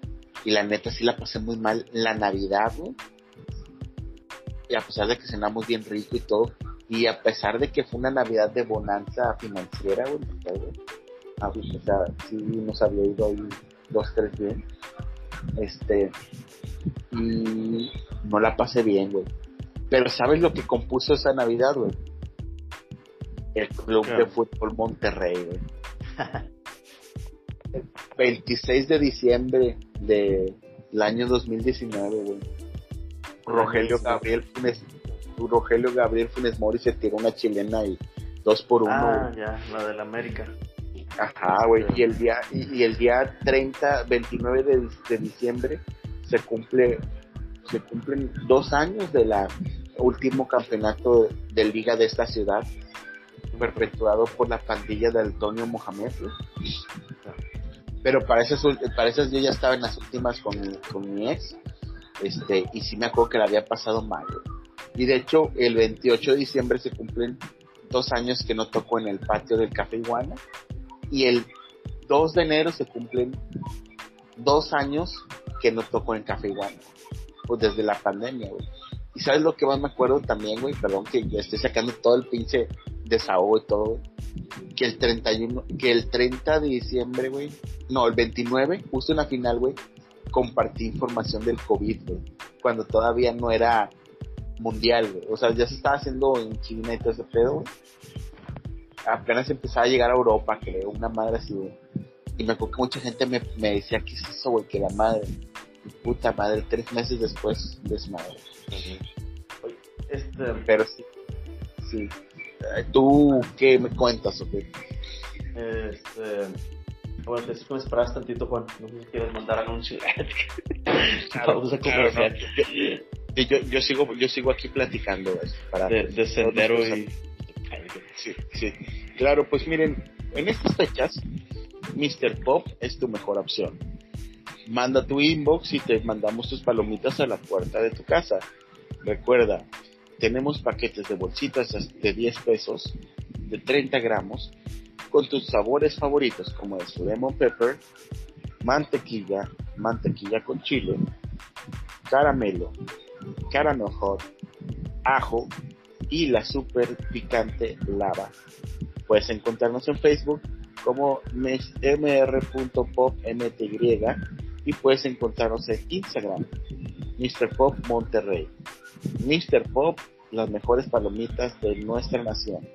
y la neta sí la pasé muy mal la Navidad, güey. Y a pesar de que cenamos bien rico y todo, y a pesar de que fue una Navidad de bonanza financiera, güey, ah, pues, o sea, sí nos había ido ahí dos, tres bien. Este, y no la pasé bien, güey. Pero ¿sabes lo que compuso esa Navidad, güey? El Club de Fútbol Monterrey, güey. 26 de diciembre del año 2019, güey. Rogelio Gabriel Funes, Rogelio Gabriel Funes Mori se tiró una chilena y dos por uno. Ah, ya, la del América. Ajá, güey. Y el día, y, el día 30, 29 de, de, diciembre se cumple, se cumplen dos años de la último campeonato de liga de esta ciudad perpetuado por la pandilla de Antonio Mohamed. Pero para esas, yo ya estaba en las últimas con, con mi ex. Este, y sí me acuerdo que la había pasado mal. Y de hecho, el 28 de diciembre se cumplen dos años que no toco en el patio del Café Iguana. Y el 2 de enero se cumplen dos años que no toco en Café Iguana. Pues desde la pandemia, güey. Y sabes lo que más me acuerdo también, güey, perdón que ya estoy sacando todo el pinche desahogo y todo, que el 31, que el 30 de diciembre, güey, no, el 29, justo en la final, güey, compartí información del COVID, güey, cuando todavía no era mundial, güey. O sea, ya se estaba haciendo en China y todo ese pedo, güey. Apenas empezaba a llegar a Europa, creo, una madre así, güey. Y me acuerdo que mucha gente me, me decía, ¿qué es eso, güey? Que la madre, puta madre, tres meses después, desmadre. Este, pero sí, sí. ¿Tú qué me cuentas, o qué? Este, bueno, te me esperas tantito, Juan. No sé si quieres mandar anuncio. Vamos a conversar. Yo, yo, sigo, yo sigo aquí platicando para de, sendero y... Sí, sí. Claro, pues miren, en estas fechas, Mr. Pop es tu mejor opción. Manda tu inbox y te mandamos tus palomitas a la puerta de tu casa. Recuerda, tenemos paquetes de bolsitas de 10 pesos, de 30 gramos, con tus sabores favoritos como es lemon pepper, mantequilla, mantequilla con chile, caramelo, caramel hot, ajo y la super picante lava. Puedes encontrarnos en Facebook como mr.popmty y puedes encontrarnos en Instagram, Mr. Pop Monterrey. Mr. Pop las mejores palomitas de nuestra nación.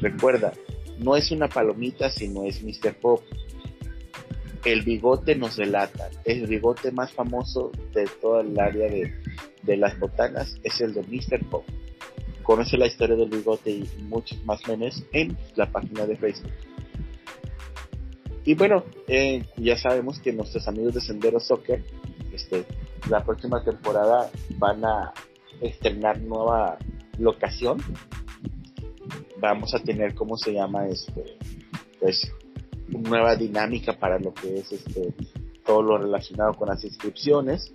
Recuerda, no es una palomita sino es Mr. Pop. El bigote nos delata. El bigote más famoso de toda el área de, de las botanas es el de Mr. Pop. Conoce la historia del bigote y muchos más memes en la página de Facebook. Y bueno, eh, ya sabemos que nuestros amigos de Sendero Soccer, este, la próxima temporada van a estrenar nueva locación, vamos a tener, ¿cómo se llama? Este, pues, nueva dinámica para lo que es este, todo lo relacionado con las inscripciones.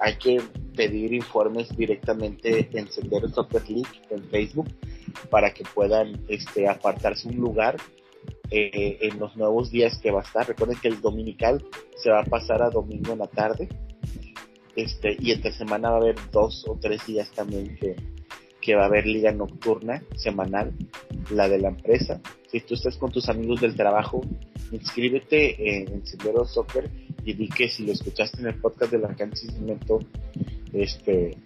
Hay que pedir informes directamente en Sendero Soccer League en Facebook para que puedan este, apartarse un lugar eh, en los nuevos días que va a estar. Recuerden que el dominical se va a pasar a domingo en la tarde este, y esta semana va a haber dos o tres días también que, que va a haber liga nocturna semanal, la de la empresa. Si tú estás con tus amigos del trabajo, inscríbete en Sendero Soccer y di que si lo escuchaste en el podcast de la cancha de cemento, este,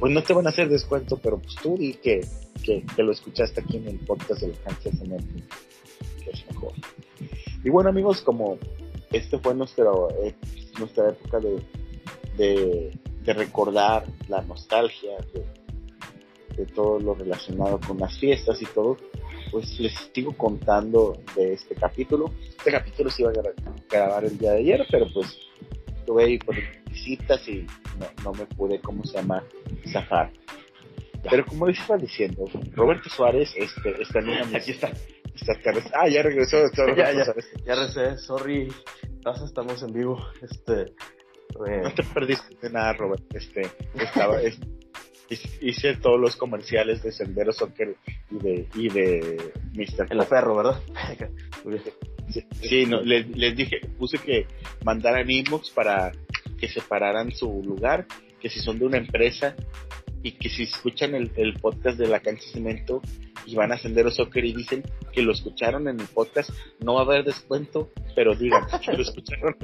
pues no te van a hacer descuento, pero pues tú di que, que, lo escuchaste aquí en el podcast de la cancha de cemento, que es mejor. Y bueno amigos, como este fue nuestro, eh, nuestra época de de, recordar la nostalgia de, todo lo relacionado con las fiestas y todo, pues les sigo contando de este capítulo. Este capítulo se iba a grabar el día de ayer, pero pues estuve ahí por visitas y no, me pude, ¿cómo se llama?, zafar. Pero como les estaba diciendo, Roberto Suárez este, está en una... Aquí está. ah, ya regresó. ya, ya, ya regresé, sorry. Estamos en vivo. Este, no te perdiste de nada, Robert. Este, estaba, hice todos los comerciales de Sendero Soccer y de, y de Mr. El perro, ¿verdad? sí, no, les, les, dije, puse que mandaran inbox para que separaran su lugar, que si son de una empresa y que si escuchan el, el podcast de la cancha cemento y van a Sendero Soccer y dicen que lo escucharon en el podcast, no va a haber descuento, pero digan que lo escucharon.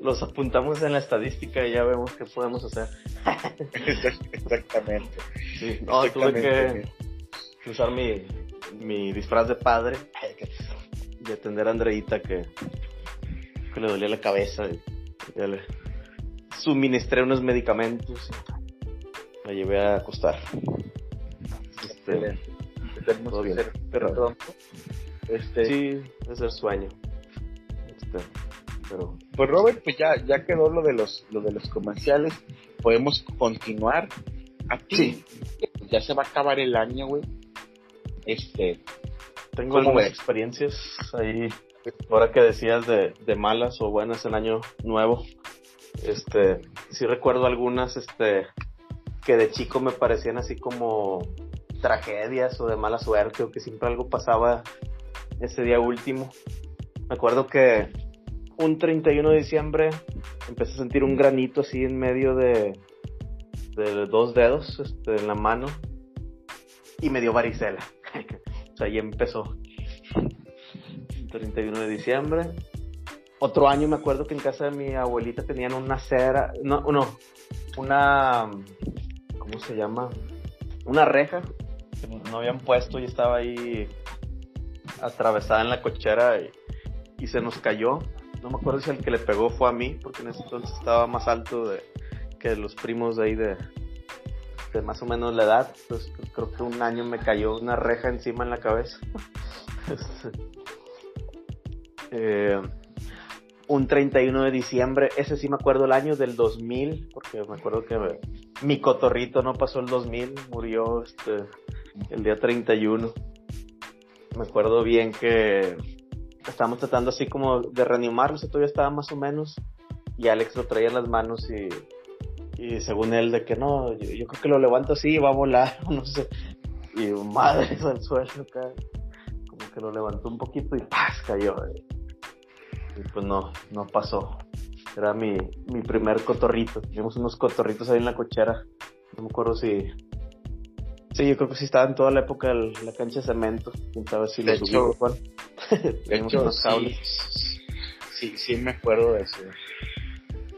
Los apuntamos en la estadística y ya vemos qué podemos hacer. Exactamente. Sí, no, tuve que usar mi, mi disfraz de padre y atender a Andreita que, que le dolía la cabeza y ya le suministré unos medicamentos me llevé a acostar. Excelente tenemos que ser pronto. Este, sí, es el sueño. Este, pero... Pues Robert, pues ya, ya quedó lo de los, lo de los comerciales. Podemos continuar. A ti, ya se va a acabar el año, güey. Este, tengo algunas experiencias ahí. Ahora que decías de, de malas o buenas en año nuevo, este, sí recuerdo algunas, este, que de chico me parecían así como tragedias o de mala suerte o que siempre algo pasaba ese día último. Me acuerdo que un 31 de diciembre empecé a sentir un granito así en medio de, de dos dedos este, en la mano y me dio varicela. o sea, ahí empezó. 31 de diciembre. Otro año me acuerdo que en casa de mi abuelita tenían una cera, no, no, una, ¿cómo se llama? Una reja no habían puesto y estaba ahí atravesada en la cochera y, se nos cayó. No me acuerdo si el que le pegó fue a mí, porque en ese entonces estaba más alto de, que los primos de ahí de, de más o menos la edad. Entonces creo que un año me cayó una reja encima en la cabeza. eh, un 31 de diciembre, ese sí me acuerdo el año del 2000, porque me acuerdo que mi cotorrito no pasó el 2000, murió este, el día 31. Me acuerdo bien que estábamos tratando así como de reanimarlo, se todavía estaba más o menos, y Alex lo traía en las manos y, y según él de que no, yo, creo que lo levanto así y va a volar, no sé, y madre al suelo acá, como que lo levantó un poquito y ¡paz! cayó. Y pues no, no pasó. Era mi, mi primer cotorrito. Teníamos unos cotorritos ahí en la cochera. No me acuerdo si. Sí, yo creo que sí estaba en toda la época de la cancha de cemento. Quién sabe si de hecho, de hecho sí, sí, sí, me acuerdo de eso.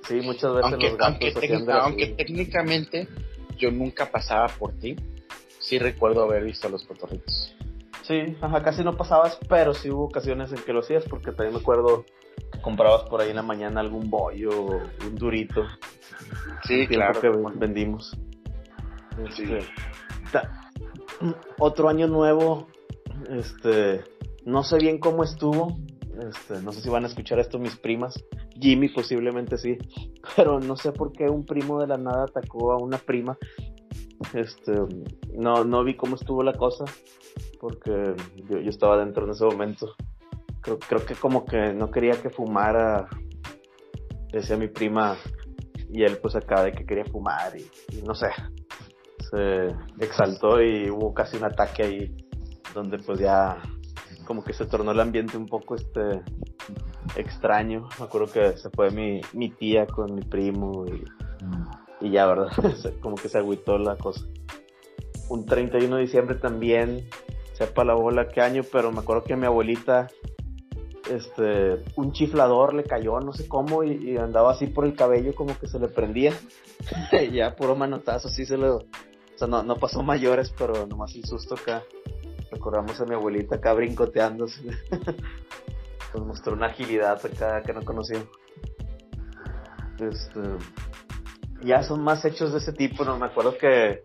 Sí, muchas veces aunque, los gatos aunque, técnicamente yo nunca pasaba por ti, sí recuerdo haber visto a los cotorritos. Sí, ajá, casi no pasabas, pero sí hubo ocasiones en que lo hacías, porque también me acuerdo comprabas por ahí en la mañana algún bollo, un durito. Sí, claro. que vendimos. Este, otro año nuevo, este, no sé bien cómo estuvo. Este, no sé si van a escuchar esto mis primas. Jimmy posiblemente sí, pero no sé por qué un primo de la nada atacó a una prima. Este, no, no vi cómo estuvo la cosa, porque yo, estaba dentro en ese momento creo, que como que no quería que fumara, decía mi prima, y él pues acá de que quería fumar y, no sé, se exaltó y hubo casi un ataque ahí donde pues ya como que se tornó el ambiente un poco este extraño. Me acuerdo que se fue mi, mi tía con mi primo y, y ya, ¿verdad? como que se agüitó la cosa. Un 31 de diciembre también, sepa la bola qué año, pero me acuerdo que mi abuelita este, un chiflador le cayó, no sé cómo, y, andaba así por el cabello como que se le prendía. ya puro manotazo, así se lo... O sea, no, no pasó mayores, pero nomás el susto acá. Recordamos a mi abuelita acá brincoteándose. Nos mostró una agilidad acá que no conocía. Este, ya son más hechos de ese tipo, no me acuerdo que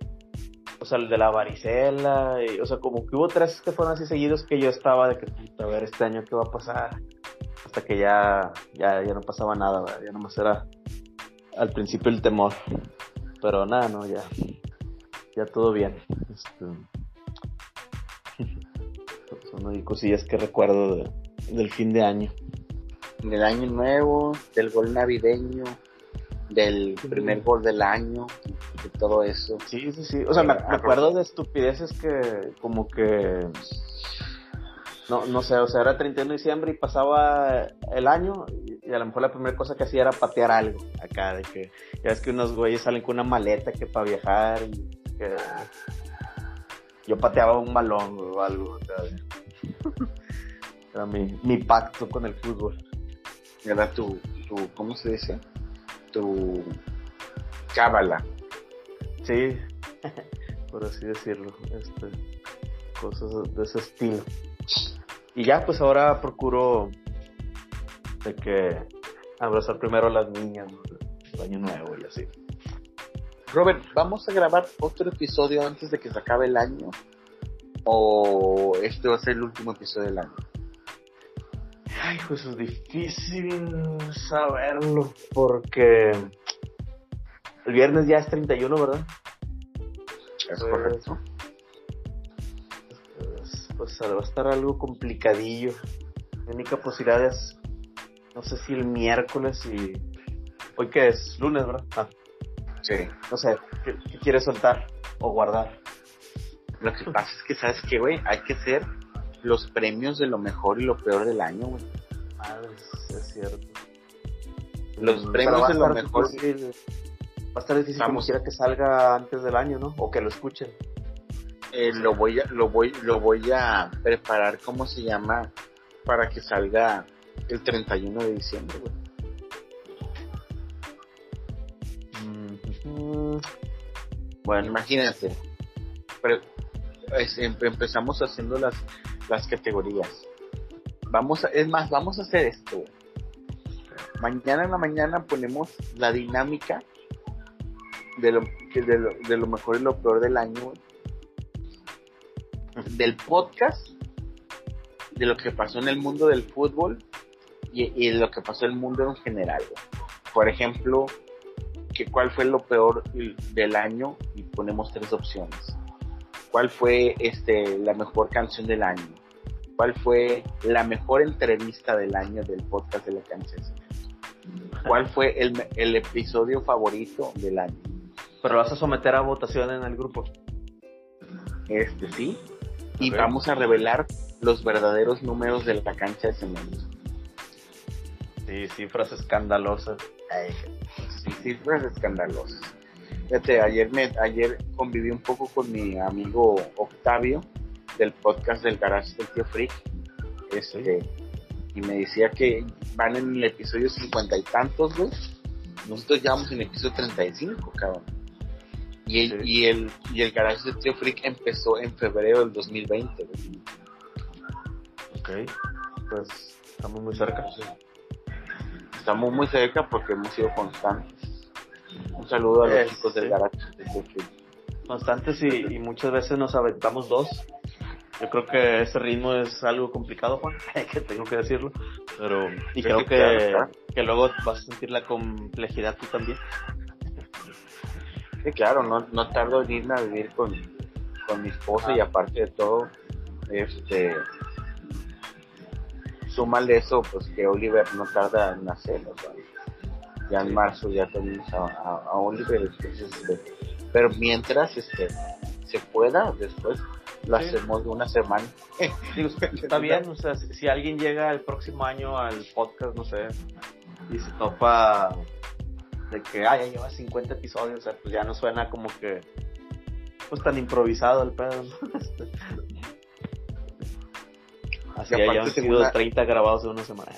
o sea, el de la varicela, y, o sea, como que hubo tres que fueron así seguidos que yo estaba de que, a ver, este año qué va a pasar, hasta que ya, ya, ya no pasaba nada, ya nomás era al principio el temor, pero nada, no, ya, ya todo bien. Este, son cosillas que recuerdo del fin de año. Del año nuevo, del gol navideño, del primer gol del año, de todo eso. Sí, sí, sí. O sea, me, acuerdo de estupideces que como que... No, no sé, o sea, era 31 de diciembre y pasaba el año y, a lo mejor la primera cosa que hacía era patear algo acá, de que ya ves que unos güeyes salen con una maleta que para viajar y que yo pateaba un balón o algo. Era mi, mi pacto con el fútbol. Era tu, tu, ¿cómo se dice? tu cábala. Sí, por así decirlo, este, cosas de ese estilo. Y ya, pues ahora procuro de que abrazar primero a las niñas, el año nuevo y así. Robert, ¿vamos a grabar otro episodio antes de que se acabe el año? ¿O este va a ser el último episodio del año? Ay, pues es difícil saberlo porque el viernes ya es 31, ¿verdad? Es correcto. Pues, pues, va a estar algo complicadillo. La única posibilidad es, no sé si el miércoles y... Hoy que es lunes, ¿verdad? Ah. Sí. No sé, ¿qué, quieres soltar o guardar? Lo que pasa es que, ¿sabes qué, güey? Hay que hacer los premios de lo mejor y lo peor del año, güey. Ah, es, cierto. Los premios de lo mejor. va a estar difícil como quiera que salga antes del año, ¿no? O que lo escuchen. Eh, lo voy a, lo voy, lo voy a preparar, ¿cómo se llama? Para que salga el 31 de diciembre, güey. Bueno, imagínate. Em, empezamos haciendo las, las categorías. Vamos a, es más, vamos a hacer esto. Mañana en la mañana ponemos la dinámica de lo, de lo, de lo mejor y lo peor del año. Del podcast, de lo que pasó en el mundo del fútbol y, y lo que pasó en el mundo en general. Por ejemplo, que cuál fue lo peor del año y ponemos tres opciones. ¿Cuál fue este la mejor canción del año? ¿Cuál fue la mejor entrevista del año del podcast de la canción? ¿Cuál fue el, el episodio favorito del año? Pero vas a someter a votación en el grupo. Este sí. Y vamos a revelar los verdaderos números de la cancha de cemento. Sí, cifras escandalosas. Sí, cifras escandalosas. Fíjate, ayer, me, ayer conviví un poco con mi amigo Octavio del podcast del Garage del Tío Freak. Este, y me decía que van en el episodio cincuenta y tantos, güey. Nosotros ya vamos en el episodio 35, cabrón. Y el, y el, y el Garage del Tío Freak empezó en febrero del 2020, güey. Ok, pues estamos muy cerca estamos muy cerca porque hemos sido constantes. Un saludo a los chicos del garage. Constantes y, muchas veces nos aventamos dos. Yo creo que ese ritmo es algo complicado, Juan, que tengo que decirlo. Pero, y creo que, que luego vas a sentir la complejidad tú también. Sí, claro, no, no tardo en irme a vivir con, con mi esposa y aparte de todo, este, súmale eso, pues que Oliver no tarda en nacer, ya en marzo ya tenemos a, Oliver, este, pero mientras este se pueda, después lo hacemos de una semana. está bien, o sea, si, alguien llega el próximo año al podcast, no sé, y se topa de que, ah, ya lleva 50 episodios, o sea, pues ya no suena como que, pues tan improvisado el pedo, Así ya sido 30 grabados en una semana.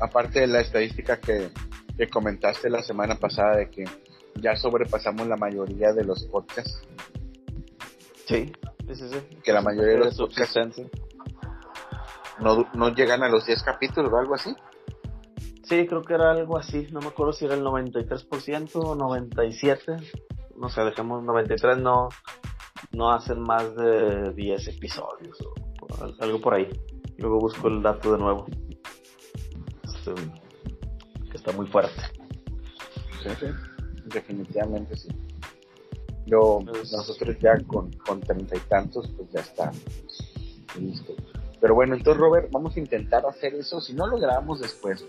Aparte de la estadística que, que comentaste la semana pasada de que ya sobrepasamos la mayoría de los podcasts. Sí, sí, sí. Que la mayoría de los podcasts no, no llegan a los 10 capítulos o algo así. Sí, creo que era algo así. No me acuerdo si era el 93% o 97%. No sé, dejemos 93, no, no hacen más de 10 episodios o algo por ahí. Luego busco el dato de nuevo. Este, que está muy fuerte. Sí, definitivamente sí. Yo, pues, nosotros ya con, con treinta y tantos, pues ya está listo. Pero bueno, entonces Robert, vamos a intentar hacer eso. Si no lo grabamos después,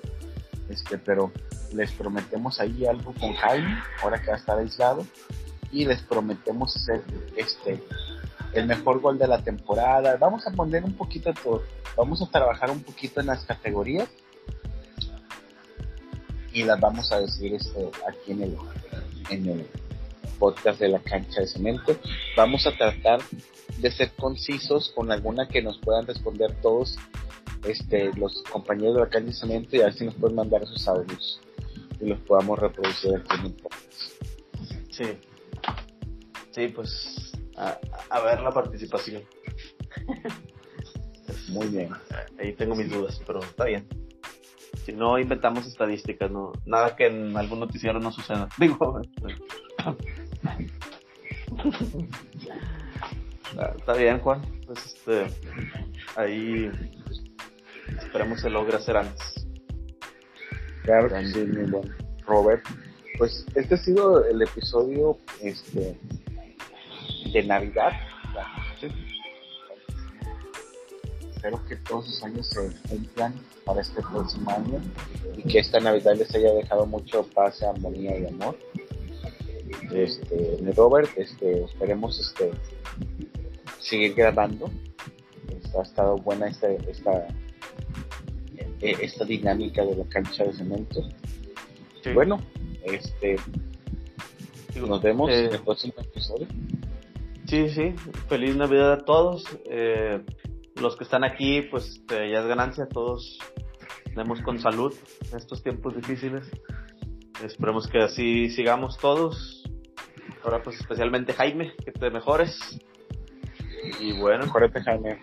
este, pero les prometemos ahí algo con Jaime, ahora que va a estar aislado y les prometemos hacer este el mejor gol de la temporada. Vamos a poner un poquito todo, vamos a trabajar un poquito en las categorías y las vamos a decir este, aquí en el, en el podcast de la cancha de cemento. Vamos a tratar de ser concisos con alguna que nos puedan responder todos este, los compañeros de la cancha de cemento y a ver si nos pueden mandar sus audios y los podamos reproducir aquí en. Sí. Sí, pues a, ver la participación. Muy bien. Ahí tengo mis dudas, pero está bien. Si no inventamos estadísticas, no nada que en algún noticiero no suceda. Digo, está bien, Juan. Pues este, ahí esperemos se logre hacer antes. Claro que sí, mi buen Robert. Pues este ha sido el episodio este de Navidad. Espero que todos los años se cumplan para este próximo año y que esta Navidad les haya dejado mucho paz, armonía y amor. este, Robert, este, esperemos este, seguir grabando. ha estado buena esta, esta, e, esta dinámica de la cancha de cemento. Bueno, este, nos vemos en el eh, próximo episodio. Sí, sí, feliz Navidad a todos. Eh, los que están aquí, pues este, ya es ganancia, todos tenemos con salud en estos tiempos difíciles. Esperemos que así sigamos todos. Ahora pues especialmente Jaime, que te mejores. Y bueno. Mejorate Jaime.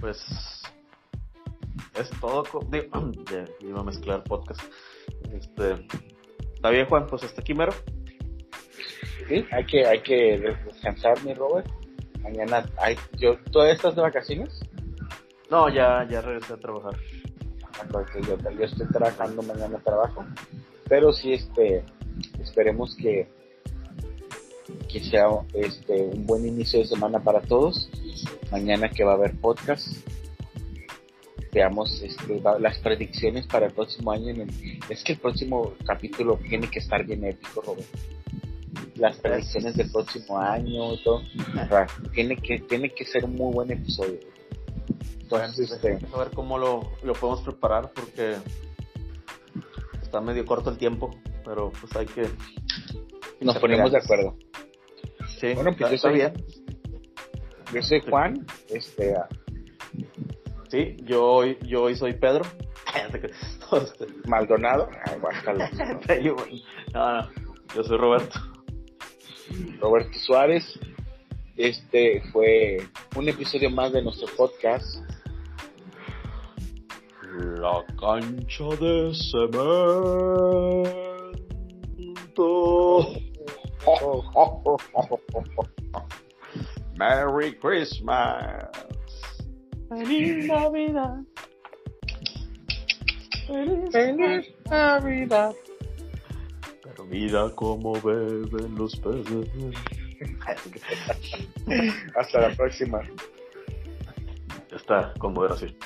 Pues es todo. Ya iba a mezclar podcast. Este, Está bien, Juan, pues hasta aquí mero. Sí, hay que, hay que descansar, mi Robert. Mañana hay, yo, ¿todavía estás de vacaciones? No, ya, ya regresé a trabajar. Ah, yo, yo estoy trabajando, mañana trabajo. Pero sí, este, esperemos que, que sea este, un buen inicio de semana para todos. Mañana que va a haber podcast. Veamos este, las predicciones para el próximo año. es que el próximo capítulo tiene que estar bien épico, Robert las predicciones del próximo año, todo. tiene que tiene que ser un muy buen episodio. Entonces, este, a ver cómo lo, lo podemos preparar porque está medio corto el tiempo, pero pues hay que nos ponemos de acuerdo. Sí, bueno, pues yo soy, bien. Yo soy Juan, este Sí, yo yo hoy soy Pedro. Maldonado. no, no, yo soy Roberto. Roberto Suárez. Este fue un episodio más de nuestro podcast. La cancha de cemento. Merry Christmas. Feliz Navidad. Feliz Navidad. Mira cómo beben los peces. Hasta la próxima. Ya está, con moderación.